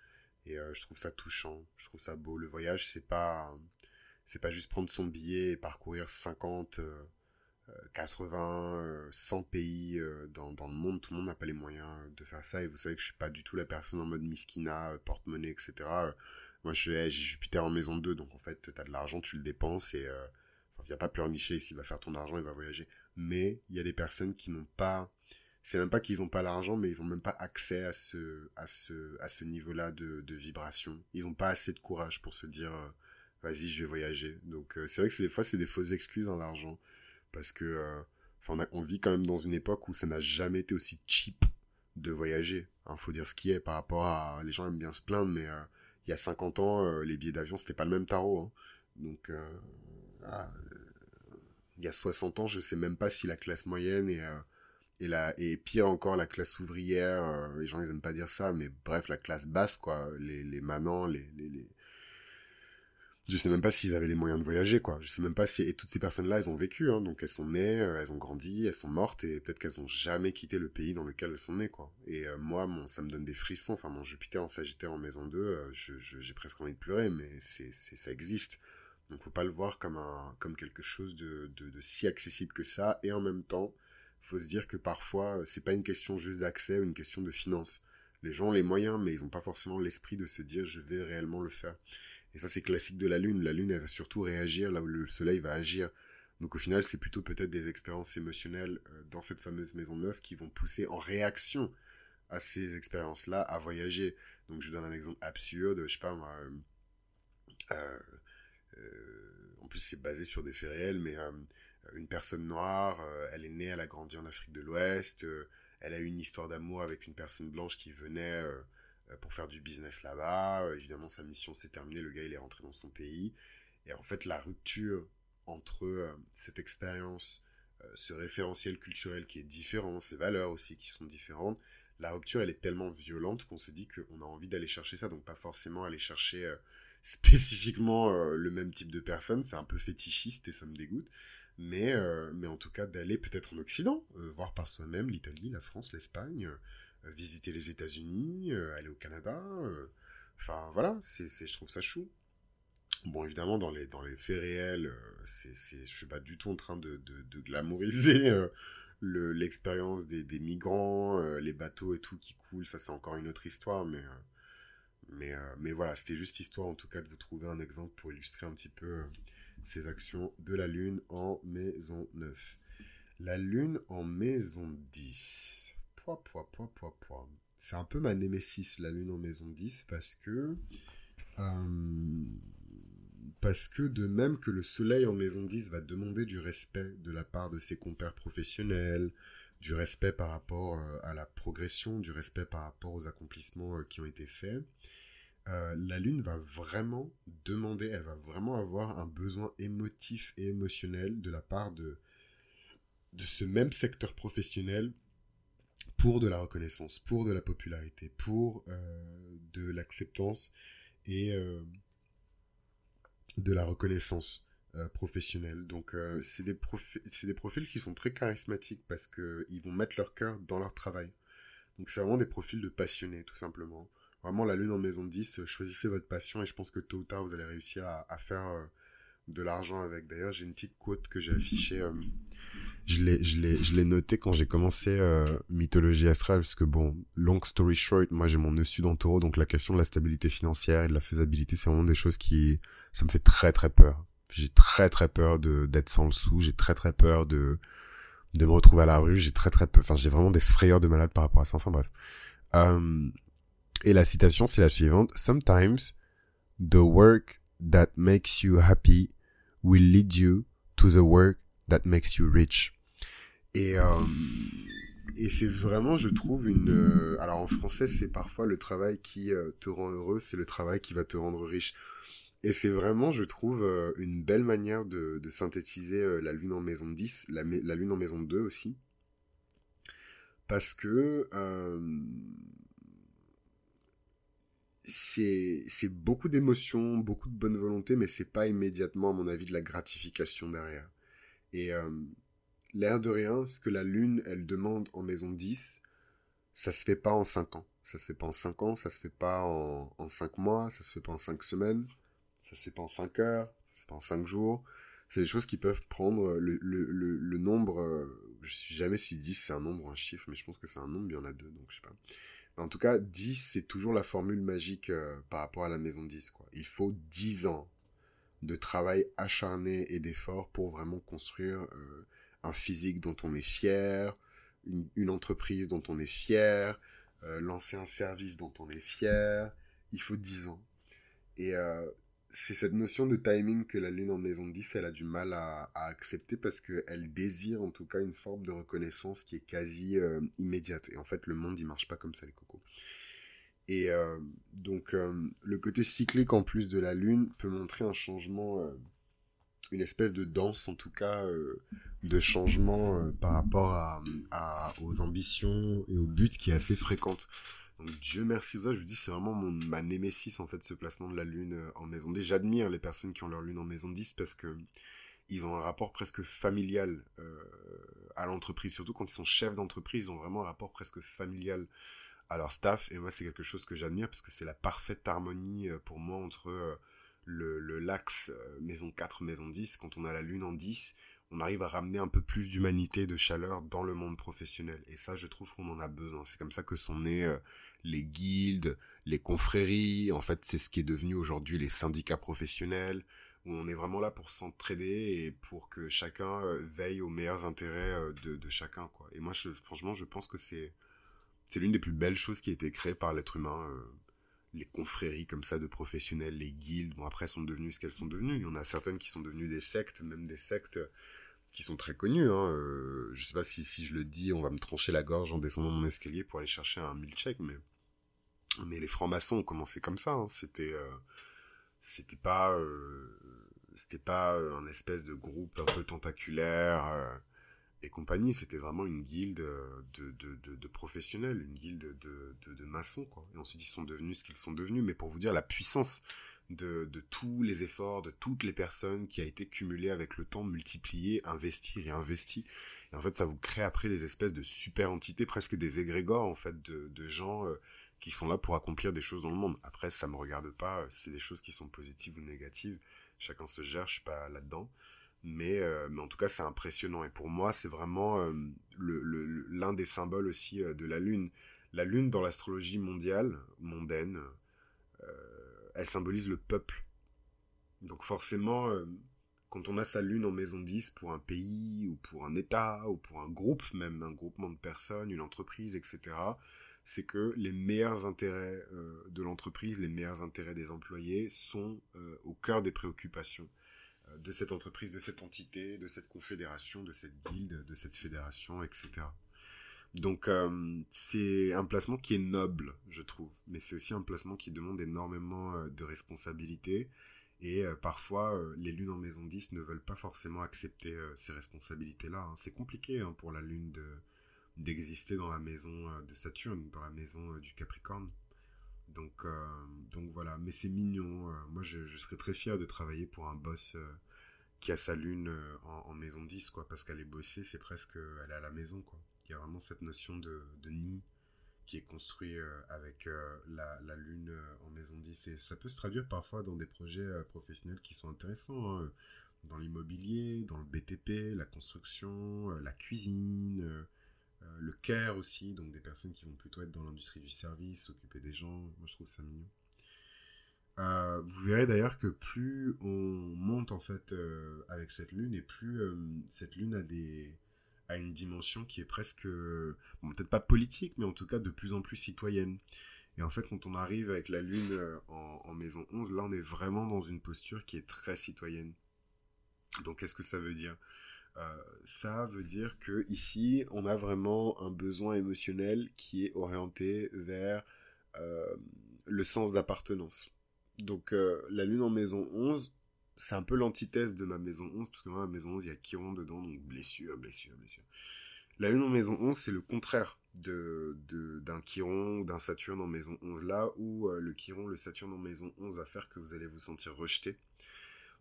Et je trouve ça touchant, je trouve ça beau. Le voyage, c'est pas, c'est pas juste prendre son billet et parcourir 50 80, 100 euh, pays euh, dans, le monde, tout le monde n'a pas les moyens de faire ça. Et vous savez que je suis pas du tout la personne en mode miskina, euh, porte-monnaie, etc. Moi, je suis, Jupiter en maison 2, donc en fait, tu as de l'argent, tu le dépenses et il n'y a pas pleurnicher. S'il va faire ton argent, il va voyager. Mais il y a des personnes qui n'ont pas, c'est même pas qu'ils n'ont pas l'argent, mais ils n'ont même pas accès à ce, à ce, à ce niveau-là de, de vibration. Ils n'ont pas assez de courage pour se dire, vas-y, je vais voyager. Donc, c'est vrai que des fois, c'est des fausses excuses dans l'argent parce que euh, on, vit quand même dans une époque où ça n'a jamais été aussi cheap de voyager. Il hein, faut dire ce qui est par rapport à... Les gens aiment bien se plaindre, mais euh, il y a 50 ans, euh, les billets d'avion, c'était pas le même tarot. Hein. Donc, ah, il y a 60 ans, je sais même pas si la classe moyenne et, et, la, et pire encore la classe ouvrière, les gens ils aiment pas dire ça, mais bref, la classe basse, quoi, les, manants, les, les, je sais même pas s'ils avaient les moyens de voyager, quoi. Je sais même pas si, et toutes ces personnes-là, elles ont vécu, hein. Donc, elles sont nées, euh, elles ont grandi, elles sont mortes, et peut-être qu'elles ont jamais quitté le pays dans lequel elles sont nées, quoi. Et euh, moi, ça me donne des frissons. Enfin, mon Jupiter en Sagittaire en maison 2, euh, je, j'ai presque envie de pleurer, mais c'est, ça existe. Donc, faut pas le voir comme un, comme quelque chose de, de, de si accessible que ça. Et en même temps, faut se dire que parfois, c'est pas une question juste d'accès ou une question de finance. Les gens ont les moyens, mais ils ont pas forcément l'esprit de se dire, je vais réellement le faire. Et ça, c'est classique de la Lune. La Lune, elle va surtout réagir là où le Soleil va agir. Donc au final, c'est plutôt peut-être des expériences émotionnelles euh, dans cette fameuse maison neuve qui vont pousser en réaction à ces expériences-là à voyager. Donc je donne un exemple absurde, je sais pas moi. Euh, euh, en plus, c'est basé sur des faits réels, mais une personne noire, elle est née, elle a grandi en Afrique de l'Ouest, elle a eu une histoire d'amour avec une personne blanche qui venait euh, pour faire du business là-bas. Euh, évidemment, sa mission s'est terminée, le gars il est rentré dans son pays. Et en fait, la rupture entre euh, cette expérience, ce référentiel culturel qui est différent, ces valeurs aussi qui sont différentes, la rupture elle est tellement violente qu'on se dit qu'on a envie d'aller chercher ça, donc pas forcément aller chercher spécifiquement le même type de personne, c'est un peu fétichiste et ça me dégoûte, mais, mais en tout cas d'aller peut-être en Occident, voir par soi-même l'Italie, la France, l'Espagne, euh, visiter les États-Unis, euh, aller au Canada. Euh, enfin voilà, c'est, je trouve ça chou. Bon, évidemment, dans les, dans les faits réels, c'est, je suis pas du tout en train de, de, de glamouriser le, l'expérience des, des migrants, les bateaux et tout qui coulent. Ça, c'est encore une autre histoire, mais, mais, mais voilà, c'était juste histoire en tout cas de vous trouver un exemple pour illustrer un petit peu ces actions de la Lune en maison 9. La Lune en maison 10. C'est un peu ma némésis, la lune en maison 10, parce que. Euh, parce que de même que le soleil en maison 10 va demander du respect de la part de ses compères professionnels, du respect par rapport euh, à la progression, du respect par rapport aux accomplissements euh, qui ont été faits, la lune va vraiment demander, elle va vraiment avoir un besoin émotif et émotionnel de la part de, ce même secteur professionnel pour de la reconnaissance, pour de la popularité, pour euh, de l'acceptance et euh, de la reconnaissance euh, professionnelle. Donc c'est des, des, profils qui sont très charismatiques parce qu'ils vont mettre leur cœur dans leur travail. Donc c'est vraiment des profils de passionnés tout simplement. Vraiment, la lune en maison 10, choisissez votre passion et je pense que tôt ou tard, vous allez réussir à, faire de l'argent avec. D'ailleurs, j'ai une petite quote que j'ai affichée. je l'ai noté quand j'ai commencé Mythologie Astrale, parce que bon, long story short, moi j'ai mon nœud sud en taureau, donc la question de la stabilité financière et de la faisabilité, c'est vraiment des choses qui, ça me fait très très peur. J'ai très très peur d'être sans le sou, j'ai très très peur de de me retrouver à la rue, j'ai très très peur, enfin j'ai vraiment des frayeurs de malade par rapport à ça, enfin bref. Euh, et la citation c'est la suivante, Sometimes the work that makes you happy will lead you to the work that makes you rich. Et euh, et c'est vraiment, je trouve, une... Euh, alors en français, c'est parfois le travail qui te rend heureux, c'est le travail qui va te rendre riche. Et c'est vraiment, je trouve, euh, une belle manière de, synthétiser euh, la lune en maison 10, la, lune en maison 2 aussi. Parce que euh, c'est beaucoup d'émotions, beaucoup de bonne volonté, mais c'est pas immédiatement, à mon avis, de la gratification derrière. Et l'air de rien, ce que la lune, elle demande en maison 10, ça se fait pas en 5 ans. Ça se fait pas en 5 ans, ça se fait pas en, en 5 mois, ça se fait pas en 5 semaines ça se fait pas en 5 heures, ça se fait pas en 5 jours. C'est des choses qui peuvent prendre le, le, le, nombre, euh, je sais jamais si 10 c'est un nombre ou un chiffre, mais je pense que c'est un nombre, il y en a deux, donc je sais pas. En tout cas, 10 c'est toujours la formule magique euh, par rapport à la maison 10, quoi. Il faut 10 ans de travail acharné et d'effort pour vraiment construire euh, un physique dont on est fier, une, entreprise dont on est fier, lancer un service dont on est fier. Il faut 10 ans. Et c'est cette notion de timing que la lune en maison 10, elle a du mal à, accepter parce qu'elle désire en tout cas une forme de reconnaissance qui est quasi euh, immédiate. Et en fait, le monde, il marche pas comme ça, les cocos. Et euh, donc, euh, le côté cyclique en plus de la lune peut montrer un changement, une espèce de danse en tout cas, de changement par rapport aux ambitions et aux buts qui est assez fréquente. Donc Dieu merci ça, je vous dis, c'est vraiment mon, ma némésis en fait, ce placement de la lune euh, en maison 10. J'admire les personnes qui ont leur lune en maison 10 parce que ils ont un rapport presque familial euh, à l'entreprise, surtout quand ils sont chefs d'entreprise, ils ont vraiment un rapport presque familial à leur staff. Et moi, c'est quelque chose que j'admire parce que c'est la parfaite harmonie euh, pour moi entre le, le l'axe maison 4, maison 10. Quand on a la lune en 10, on arrive à ramener un peu plus d'humanité, de chaleur dans le monde professionnel. Et ça, je trouve qu'on en a besoin. C'est comme ça que sont nés euh, les guildes, les confréries. En fait, c'est ce qui est devenu aujourd'hui les syndicats professionnels, où on est vraiment là pour s'entraider et pour que chacun euh, veille aux meilleurs intérêts euh, de, chacun. Et moi, franchement, je pense que c'est c'est l'une des plus belles choses qui a été créée par l'être humain. Les confréries comme ça de professionnels, les guildes, bon après sont devenues ce qu'elles sont devenues. Il y en a certaines qui sont devenues des sectes, même des sectes qui sont très connus. Hein. Euh, je sais pas si, si je le dis, on va me trancher la gorge en descendant mon escalier pour aller chercher un milkshake, mais mais les francs-maçons ont commencé comme ça. Hein. C'était euh, c'était pas euh, c'était pas un espèce de groupe un peu tentaculaire et compagnie. C'était vraiment une guilde de, de, de, de, professionnels, une guilde de, de, de maçons. Quoi. Et ensuite ils sont devenus ce qu'ils sont devenus. Mais pour vous dire la puissance de, tous les efforts, de toutes les personnes qui a été cumulé avec le temps, multiplié, investi, et investi. Et en fait, ça vous crée après des espèces de super entités, presque des égrégores, en fait, de, gens euh, qui sont là pour accomplir des choses dans le monde. Après, ça me regarde pas, euh, c'est des choses qui sont positives ou négatives. Chacun se gère, je suis pas là-dedans. Mais, euh, mais en tout cas, c'est impressionnant. Et pour moi, c'est vraiment l'un des symboles aussi de la Lune. La Lune, dans l'astrologie mondiale, mondaine, elle symbolise le peuple. Donc forcément, euh, quand on a sa lune en maison 10 pour un pays ou pour un État ou pour un groupe, même un groupement de personnes, une entreprise, etc., c'est que les meilleurs intérêts euh, de l'entreprise, les meilleurs intérêts des employés sont euh, au cœur des préoccupations de cette entreprise, de cette entité, de cette confédération, de cette guilde, de cette fédération, etc. Donc euh, c'est un placement qui est noble, je trouve, mais c'est aussi un placement qui demande énormément euh, de responsabilités et euh, parfois les lunes en maison 10 ne veulent pas forcément accepter ces responsabilités-là. Hein. C'est compliqué hein, pour la lune de d'exister dans la maison de Saturne, dans la maison du Capricorne. Donc donc voilà, mais c'est mignon. moi je, serais très fier de travailler pour un boss qui a sa lune en, maison 10 quoi parce qu'elle est bossée, c'est presque elle est à la maison quoi. Il y a vraiment cette notion de, nid qui est construit avec la, lune en maison 10. Et ça peut se traduire parfois dans des projets professionnels qui sont intéressants, hein. dans l'immobilier, dans le BTP, la construction, la cuisine, le care aussi, donc des personnes qui vont plutôt être dans l'industrie du service, s'occuper des gens. Moi, je trouve ça mignon. Euh, vous verrez d'ailleurs que plus on monte en fait euh, avec cette lune et plus euh, cette lune a des a une dimension qui est presque peut-être pas politique mais en tout cas de plus en plus citoyenne. Et en fait quand on arrive avec la lune en, en, maison 11 là on est vraiment dans une posture qui est très citoyenne. Donc qu'est-ce que ça veut dire? Ça veut dire que ici on a vraiment un besoin émotionnel qui est orienté vers le sens d'appartenance donc euh, la lune en maison 11, c'est un peu l'antithèse de ma maison 11, parce que moi, ma maison 11, il y a Chiron dedans, donc blessure, blessure, blessure. La lune en maison 11, c'est le contraire de, d'un Chiron ou d'un Saturne en maison 11. Là où euh, le Chiron, le Saturne en maison 11 va faire que vous allez vous sentir rejeté,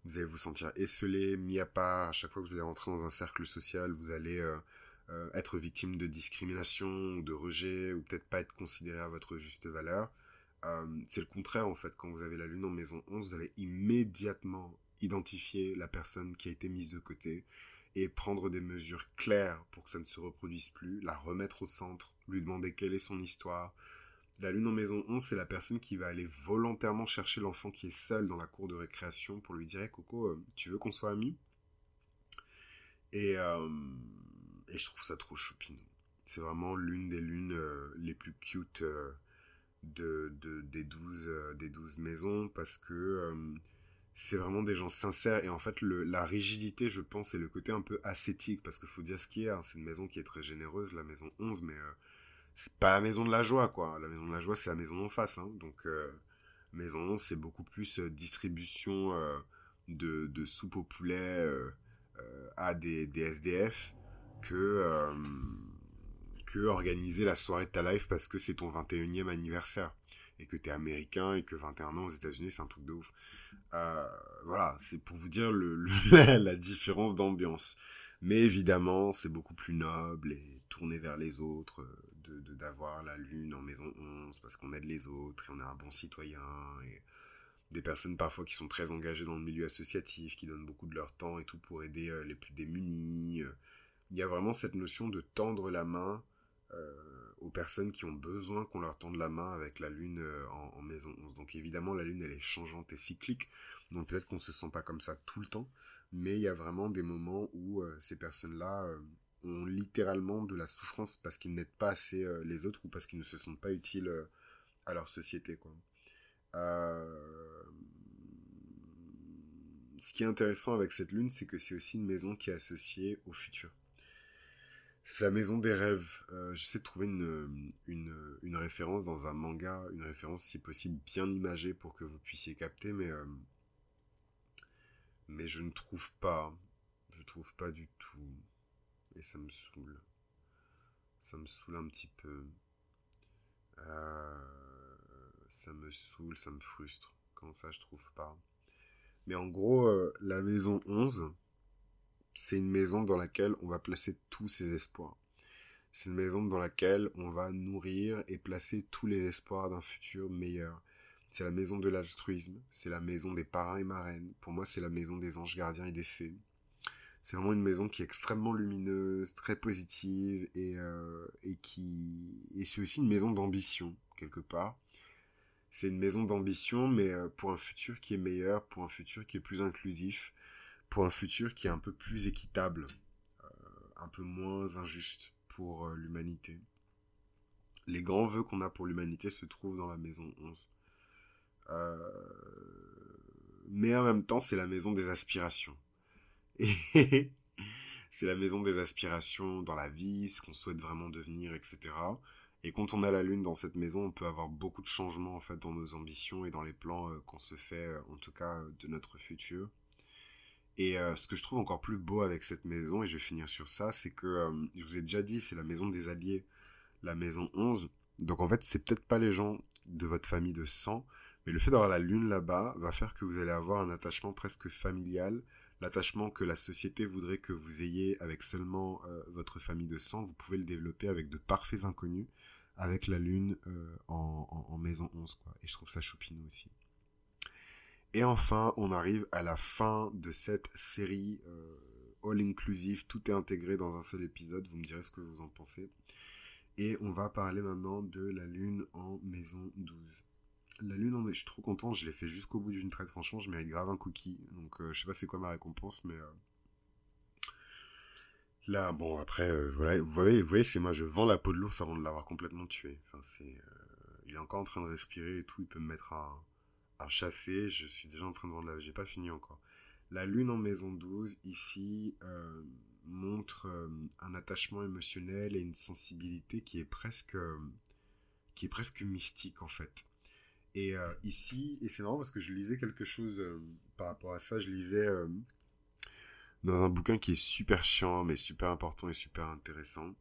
vous allez vous sentir esselé, mis à part, à chaque fois que vous allez rentrer dans un cercle social, vous allez euh, être victime de discrimination, ou de rejet, ou peut-être pas être considéré à votre juste valeur. Euh, c'est le contraire en fait. Quand vous avez la lune en maison 11, vous allez immédiatement identifier la personne qui a été mise de côté et prendre des mesures claires pour que ça ne se reproduise plus, la remettre au centre, lui demander quelle est son histoire. La lune en maison 11, c'est la personne qui va aller volontairement chercher l'enfant qui est seul dans la cour de récréation pour lui dire Coco, euh, tu veux qu'on soit amis? Et, euh, et je trouve ça trop choupinou. C'est vraiment l'une des lunes les plus cute de, des, 12, euh, des 12 maisons parce que euh, c'est vraiment des gens sincères et en fait la rigidité je pense c'est le côté un peu ascétique parce qu'il faut dire ce qui est hein, c'est une maison qui est très généreuse la maison 11 mais euh, c'est pas la maison de la joie quoi la maison de la joie c'est la maison en face hein, donc maison 11 c'est beaucoup plus distribution de, de soupe au poulet à des, SDF que organiser la soirée de ta life parce que c'est ton 21e anniversaire et que t'es américain et que 21 ans aux États-Unis c'est un truc de ouf. Euh, voilà, c'est pour vous dire le, la différence d'ambiance. Mais évidemment, c'est beaucoup plus noble et tourné vers les autres, euh, d'avoir la lune en maison 11 parce qu'on aide les autres et on est un bon citoyen et des personnes parfois qui sont très engagées dans le milieu associatif, qui donnent beaucoup de leur temps et tout pour aider euh, les plus démunis. Il y a vraiment cette notion de tendre la main euh, aux personnes qui ont besoin qu'on leur tende la main avec la lune euh, en, maison 11. Donc évidemment, la lune, elle est changeante et cyclique, donc peut-être qu'on se sent pas comme ça tout le temps, mais il y a vraiment des moments où euh, ces personnes-là ont littéralement de la souffrance parce qu'ils n'aident pas assez les autres ou parce qu'ils ne se sentent pas utiles à leur société. Quoi. Ce qui est intéressant avec cette lune, c'est que c'est aussi une maison qui est associée au futur. C'est la maison des rêves. Euh, j'essaie de trouver une, une, référence dans un manga, une référence si possible bien imagée pour que vous puissiez capter, mais, euh, mais je ne trouve pas. Je trouve pas du tout. Et ça me saoule. Ça me saoule un petit peu. Euh, ça me saoule, ça me frustre. Comment ça, je trouve pas. Mais en gros, la maison 11, c'est une maison dans laquelle on va placer tous ses espoirs. C'est une maison dans laquelle on va nourrir et placer tous les espoirs d'un futur meilleur. C'est la maison de l'altruisme, c'est la maison des parrains et marraines. Pour moi, c'est la maison des anges gardiens et des fées. C'est vraiment une maison qui est extrêmement lumineuse, très positive et, euh, qui c'est aussi une maison d'ambition quelque part. C'est une maison d'ambition, mais euh, pour un futur qui est meilleur, pour un futur qui est plus inclusif, pour un futur qui est un peu plus équitable, euh, un peu moins injuste pour l'humanité. Les grands vœux qu'on a pour l'humanité se trouvent dans la maison 11. Euh, mais en même temps, c'est la maison des aspirations. C'est la maison des aspirations dans la vie, ce qu'on souhaite vraiment devenir, etc. Et quand on a la lune dans cette maison, on peut avoir beaucoup de changements en fait dans nos ambitions et dans les plans qu'on se fait, en tout cas de notre futur. Et euh, ce que je trouve encore plus beau avec cette maison, et je vais finir sur ça, c'est que, euh, je vous ai déjà dit, c'est la maison des alliés, la maison 11. Donc en fait, c'est peut-être pas les gens de votre famille de sang, mais le fait d'avoir la lune là-bas va faire que vous allez avoir un attachement presque familial, l'attachement que la société voudrait que vous ayez avec seulement euh, votre famille de sang, vous pouvez le développer avec de parfaits inconnus, avec la lune en, maison 11, quoi. Et je trouve ça choupinou aussi. Et enfin, on arrive à la fin de cette série all inclusive, tout est intégré dans un seul épisode, vous me direz ce que vous en pensez. Et on va parler maintenant de la lune en maison 12. La lune en je suis trop content, je l'ai fait jusqu'au bout d'une traite, franchement, je mérite grave un cookie. Donc euh, je sais pas c'est quoi ma récompense, mais... Euh, là, bon, après, euh, voilà, vous voyez, c'est moi, je vends la peau de l'ours avant de l'avoir complètement tué. Enfin, c'est... il est encore en train de respirer et tout, il peut me mettre à, chasser, je suis déjà en train de vendre la... J'ai pas fini encore. La lune en maison 12, ici, montre un attachement émotionnel et une sensibilité qui est presque qui est presque mystique en fait. Et euh, ici, et c'est marrant parce que je lisais quelque chose par rapport à ça, je lisais dans un bouquin qui est super chiant mais super important et super intéressant,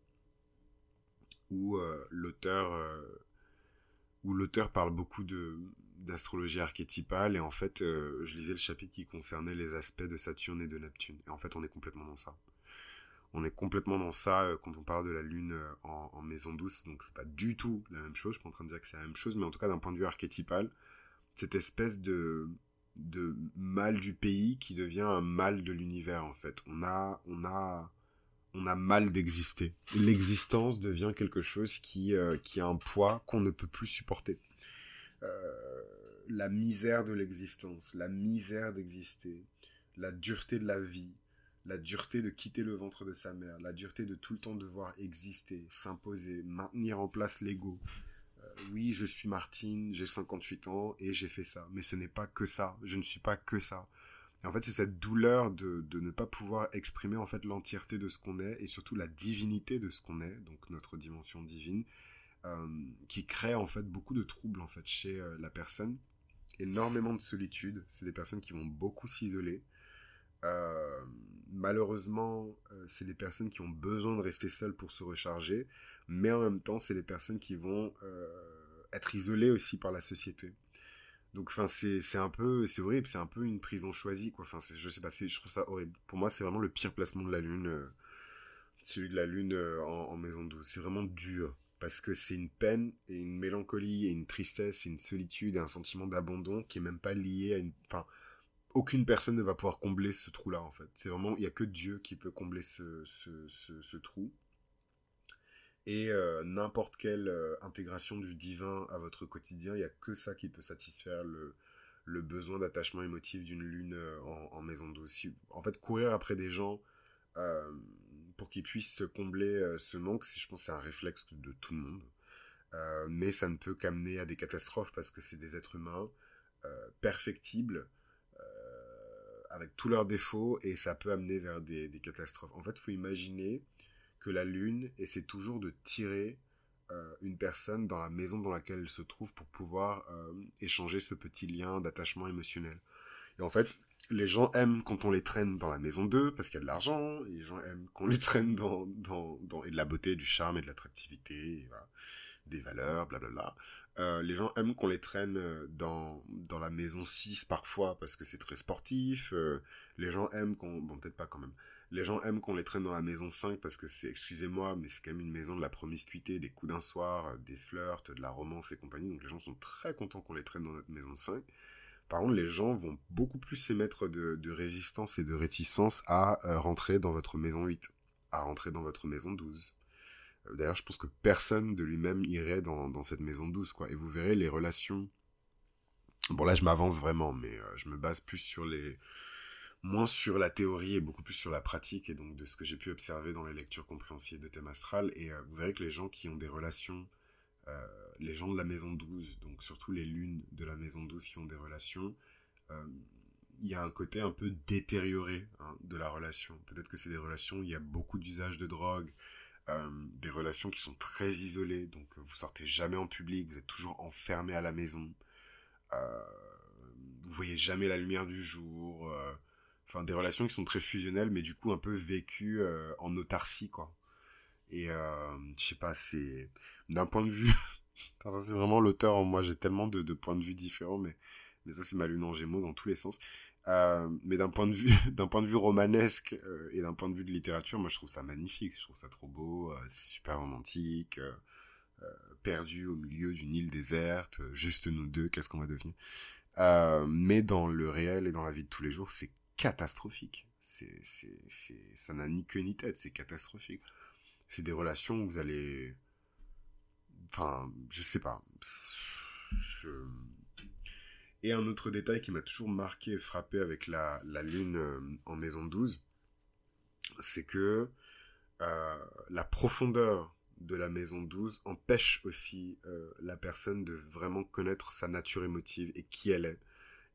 où l'auteur où l'auteur parle beaucoup de d'astrologie archétypale et en fait je lisais le chapitre qui concernait les aspects de Saturne et de Neptune. Et en fait on est complètement dans ça on est complètement dans ça euh, quand on parle de la lune euh, en, maison douce, donc c'est pas du tout la même chose, je suis pas en train de dire que c'est la même chose, mais en tout cas d'un point de vue archétypal, cette espèce de, mal du pays qui devient un mal de l'univers en fait. On a, on a, on a mal d'exister. L'existence devient quelque chose qui, euh, qui a un poids qu'on ne peut plus supporter. la misère de l'existence, la misère d'exister, la dureté de la vie, la dureté de quitter le ventre de sa mère, la dureté de tout le temps devoir exister, s'imposer, maintenir en place l'ego. Euh, oui, je suis Martine, j'ai 58 ans et j'ai fait ça, mais ce n'est pas que ça, je ne suis pas que ça. Et en fait, c'est cette douleur de, ne pas pouvoir exprimer en fait l'entièreté de ce qu'on est et surtout la divinité de ce qu'on est, donc notre dimension divine, euh, qui crée en fait beaucoup de troubles en fait chez euh, la personne, énormément de solitude. C'est des personnes qui vont beaucoup s'isoler, euh, malheureusement, euh, c'est des personnes qui ont besoin de rester seules pour se recharger, mais en même temps, c'est des personnes qui vont euh, être isolées aussi par la société. Donc, enfin, c'est un peu, c'est horrible, c'est un peu une prison choisie, quoi. Enfin, je sais pas, je trouve ça horrible. Pour moi, c'est vraiment le pire placement de la lune, celui de la lune en, maison douce. C'est vraiment dur parce que c'est une peine et une mélancolie et une tristesse et une solitude et un sentiment d'abandon qui est même pas lié à une, enfin aucune personne ne va pouvoir combler ce trou-là, en fait. C'est vraiment, il n'y a que Dieu qui peut combler ce, ce, trou. Et euh, n'importe quelle euh, intégration du divin à votre quotidien, il n'y a que ça qui peut satisfaire le, le besoin d'attachement émotif d'une lune euh, en, maison douce. En fait, courir après des gens pour qu'ils puissent combler ce manque, je pense c'est un réflexe de tout le monde. mais ça ne peut qu'amener à des catastrophes parce que c'est des êtres humains perfectibles avec tous leurs défauts et ça peut amener vers des, catastrophes. En fait, il faut imaginer que la Lune essaie toujours de tirer euh, une personne dans la maison dans laquelle elle se trouve pour pouvoir euh, échanger ce petit lien d'attachement émotionnel. Et en fait, les gens aiment quand on les traîne dans la maison d'eux parce qu'il y a de l'argent, les gens aiment qu'on les traîne dans, dans, dans, et de la beauté, du charme et de l'attractivité, des valeurs, blablabla. Euh, les gens aiment qu'on les traîne euh, dans, dans la maison 6 parfois parce que c'est très sportif. Euh, les gens aiment qu'on... Bon, peut-être pas quand même. Les gens aiment qu'on les traîne dans la maison 5 parce que c'est, excusez-moi, mais c'est quand même une maison de la promiscuité, des coups d'un soir, des flirts, de la romance et compagnie. Donc les gens sont très contents qu'on les traîne dans notre maison 5. Par contre, les gens vont beaucoup plus émettre de, de résistance et de réticence à rentrer dans votre maison 8, à rentrer dans votre maison 12. Euh, d'ailleurs, je pense que personne de lui-même irait dans, cette maison douce, quoi. Et vous verrez les relations. Bon, là, je m'avance vraiment, mais euh, je me base plus sur les. moins sur la théorie et beaucoup plus sur la pratique, et donc de ce que j'ai pu observer dans les lectures compréhensives de thème astral. Et euh, vous verrez que les gens qui ont des relations. les gens de la maison douce, donc surtout les lunes de la maison douce qui ont des relations, il y a un côté un peu détérioré hein, de la relation. Peut-être que c'est des relations où il y a beaucoup d'usage de drogue, euh, des relations qui sont très isolées, donc euh, vous sortez jamais en public, vous êtes toujours enfermé à la maison, euh, vous voyez jamais la lumière du jour, euh, enfin des relations qui sont très fusionnelles, mais du coup un peu vécues en autarcie, quoi. Et je sais pas, c'est d'un point de vue, ça c'est vraiment l'auteur, moi j'ai tellement de, points de vue différents, mais mais ça c'est ma lune en gémeaux dans tous les sens. Euh, mais d'un point de vue, d'un point de vue romanesque euh, et d'un point de vue de littérature, moi je trouve ça magnifique. Je trouve ça trop beau, euh, super romantique. perdus au milieu d'une île déserte, juste nous deux, qu'est-ce qu'on va devenir? Mais dans le réel et dans la vie de tous les jours, c'est catastrophique. C'est, c'est, ça n'a ni queue ni tête, c'est catastrophique. C'est des relations où vous allez, enfin, je sais pas. Je... Et un autre détail qui m'a toujours marqué et frappé avec la, lune euh, en maison 12, c'est que euh, la profondeur de la maison 12 empêche aussi euh, la personne de vraiment connaître sa nature émotive et qui elle est.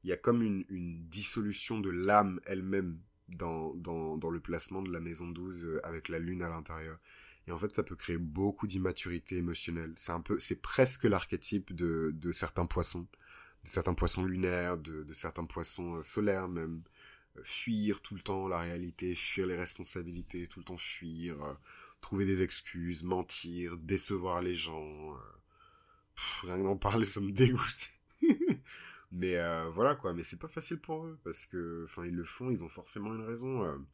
Il y a comme une, dissolution de l'âme elle-même dans, le placement de la maison 12 avec la lune à l'intérieur. Et en fait, ça peut créer beaucoup d'immaturité émotionnelle. C'est un peu, c'est presque l'archétype de certains poissons, de certains poissons lunaires, de, certains poissons euh, solaires même. Euh, fuir tout le temps la réalité, fuir les responsabilités, tout le temps fuir, euh, trouver des excuses, mentir, décevoir les gens. rien d'en parler, ça me dégoûte. mais voilà quoi, mais c'est pas facile pour eux parce que, enfin, ils le font, ils ont forcément une raison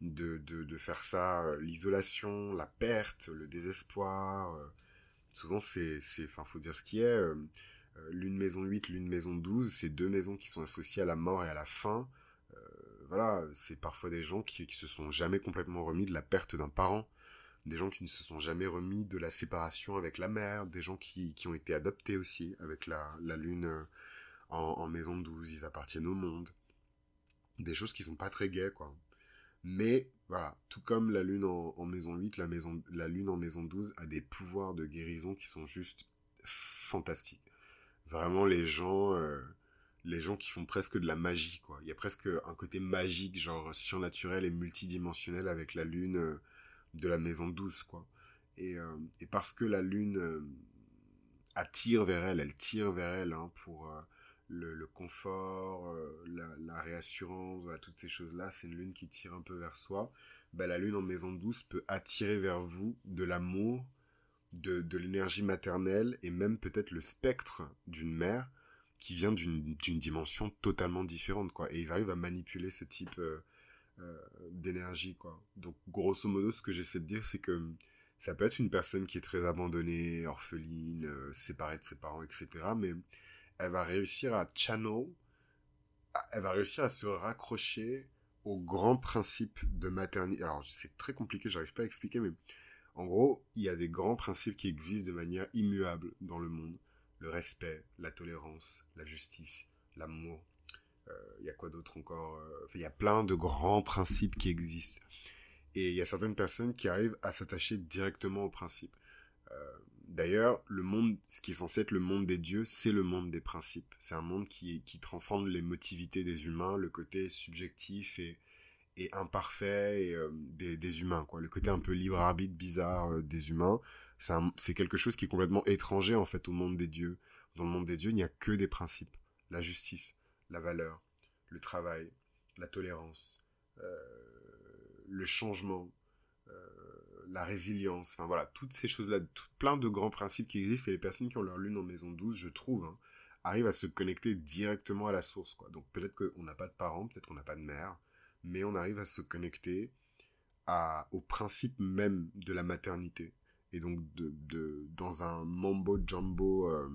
de, de, de faire ça, l'isolation, la perte, le désespoir. Souvent, c'est, c'est, enfin, faut dire ce qui est. Euh, l'une maison 8, l'une maison 12, c'est deux maisons qui sont associées à la mort et à la fin. voilà, c'est parfois des gens qui, qui se sont jamais complètement remis de la perte d'un parent, des gens qui ne se sont jamais remis de la séparation avec la mère, des gens qui, qui ont été adoptés aussi avec la, la lune en, en maison 12, ils appartiennent au monde. Des choses qui sont pas très gaies, quoi. Mais voilà, tout comme la lune en, maison 8, la, maison, la lune en maison 12 a des pouvoirs de guérison qui sont juste fantastiques. Vraiment les gens euh, les gens qui font presque de la magie quoi. Il y a presque un côté magique genre surnaturel et multidimensionnel avec la lune euh, de la maison 12 quoi. Et, euh, et parce que la lune attire vers elle, elle tire vers elle hein, pour le, confort, la, réassurance, toutes ces choses-là, c'est une lune qui tire un peu vers soi. Bah, la lune en maison douce peut attirer vers vous de l'amour, de, l'énergie maternelle et même peut-être le spectre d'une mère qui vient d'une dimension totalement différente, quoi. Et ils arrivent à manipuler ce type euh, euh, d'énergie, quoi. Donc, grosso modo, ce que j'essaie de dire, c'est que ça peut être une personne qui est très abandonnée, orpheline, séparée de ses parents, etc. Mais elle va réussir à channel, elle va réussir à se raccrocher aux grands principes de maternité. Alors, c'est très compliqué, j'arrive pas à expliquer, mais en gros, il y a des grands principes qui existent de manière immuable dans le monde. Le respect, la tolérance, la justice, l'amour. Euh, il y a quoi d'autre encore euh, Il y a plein de grands principes qui existent. Et il y a certaines personnes qui arrivent à s'attacher directement aux principes. Euh, D'ailleurs, le monde, ce qui est censé être le monde des dieux, c'est le monde des principes. C'est un monde qui, qui transcende les motivités des humains, le côté subjectif et, et imparfait euh, des, des, humains, quoi. Le côté un peu libre arbitre bizarre euh, des humains, c'est quelque chose qui est complètement étranger en fait au monde des dieux. Dans le monde des dieux, il n'y a que des principes la justice, la valeur, le travail, la tolérance, euh, le changement, la résilience, enfin voilà, toutes ces choses-là, plein de grands principes qui existent et les personnes qui ont leur lune en maison 12, je trouve, hein, arrivent à se connecter directement à la source, quoi. Donc peut-être qu'on n'a pas de parents, peut-être qu'on n'a pas de mère, mais on arrive à se connecter au principe même de la maternité. Et donc dans un mambo jumbo... Euh...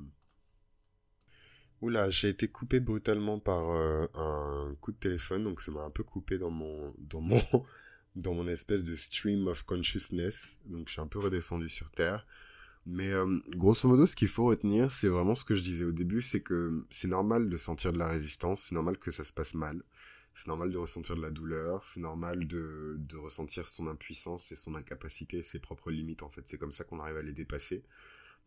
Oula, j'ai été coupé brutalement par euh, un coup de téléphone, donc ça m'a un peu coupé dans mon dans mon dans mon espèce de stream of consciousness. Donc je suis un peu redescendu sur Terre. Mais euh, grosso modo, ce qu'il faut retenir, c'est vraiment ce que je disais au début, c'est que c'est normal de sentir de la résistance, c'est normal que ça se passe mal, c'est normal de ressentir de la douleur, c'est normal de, ressentir son impuissance et son incapacité, ses propres limites en fait. C'est comme ça qu'on arrive à les dépasser.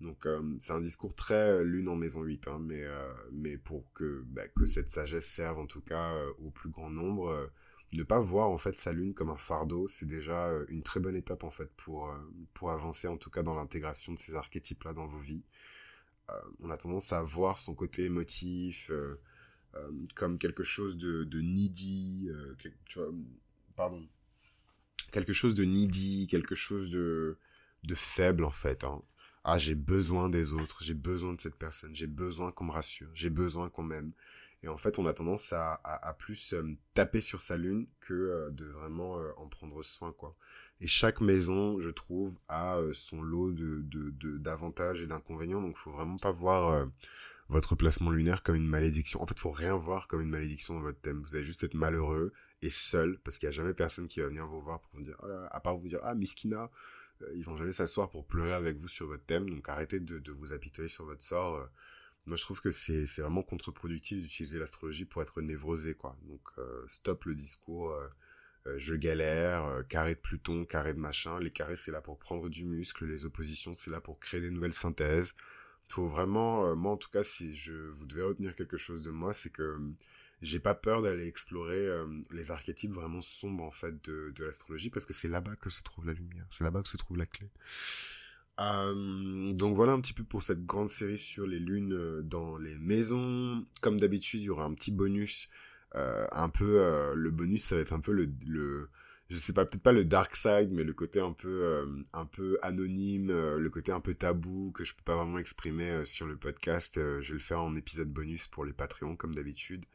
Donc euh, c'est un discours très lune en maison 8, hein, mais, euh, mais pour que, bah, que cette sagesse serve en tout cas au plus grand nombre ne pas voir en fait sa lune comme un fardeau, c'est déjà euh, une très bonne étape en fait pour euh, pour avancer en tout cas dans l'intégration de ces archétypes là dans vos vies. Euh, on a tendance à voir son côté émotif comme quelque chose de, de needy, tu vois, pardon, quelque chose de needy, quelque chose de de faible en fait. Hein. Ah j'ai besoin des autres, j'ai besoin de cette personne, j'ai besoin qu'on me rassure, j'ai besoin qu'on m'aime. Et en fait, on a tendance à, à, plus euh, taper sur sa lune que euh, de vraiment euh, en prendre soin, quoi. Et chaque maison, je trouve, a son lot de, de, d'avantages et d'inconvénients. Donc, faut vraiment pas voir votre placement lunaire comme une malédiction. En fait, faut rien voir comme une malédiction dans votre thème. Vous allez juste être malheureux et seul, parce qu'il n'y a jamais personne qui va venir vous voir pour vous dire, oh à part vous dire, ah, Miskina, ils vont jamais s'asseoir pour pleurer avec vous sur votre thème. Donc, arrêtez de, vous apitoyer sur votre sort moi je trouve que c'est vraiment contre-productif d'utiliser l'astrologie pour être névrosé quoi donc euh, stop le discours euh, euh, je galère carré de Pluton carré de machin les carrés c'est là pour prendre du muscle les oppositions c'est là pour créer des nouvelles synthèses Il faut vraiment moi en tout cas si je vous devez retenir quelque chose de moi c'est que j'ai pas peur d'aller explorer les archétypes vraiment sombres en fait de, de l'astrologie parce que c'est là-bas que se trouve la lumière c'est là-bas que se trouve la clé euh, donc voilà un petit peu pour cette grande série sur les lunes euh, dans les maisons. Comme d'habitude, il y aura un petit bonus. Euh, un peu le bonus, ça va être un peu le je sais pas, peut-être pas le dark side, mais le côté un peu, peu anonyme, le côté un peu tabou que je peux pas vraiment exprimer sur le podcast. je vais le faire en épisode bonus pour les Patreons, comme d'habitude.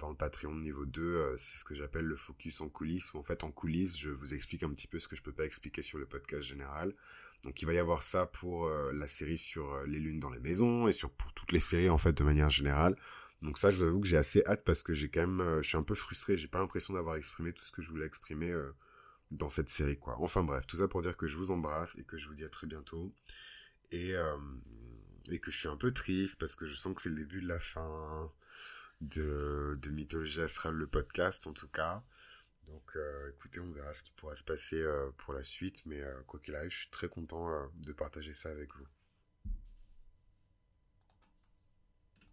dans le Patreon niveau 2, c'est ce que j'appelle le focus en coulisses, où en fait en coulisses, je vous explique un petit peu ce que je peux pas expliquer sur le podcast général. Donc il va y avoir ça pour euh, la série sur euh, les lunes dans les maisons et sur pour toutes les séries en fait de manière générale. Donc ça je vous avoue que j'ai assez hâte parce que j'ai quand même euh, je suis un peu frustré, j'ai pas l'impression d'avoir exprimé tout ce que je voulais exprimer dans cette série quoi. Enfin bref, tout ça pour dire que je vous embrasse et que je vous dis à très bientôt et et que je suis un peu triste parce que je sens que c'est le début de la fin de de Mythologie Astrale le podcast en tout cas. Donc euh, écoutez, on verra ce qui pourra se passer euh, pour la suite, mais euh, quoi qu'il arrive, je suis très content de partager ça avec vous.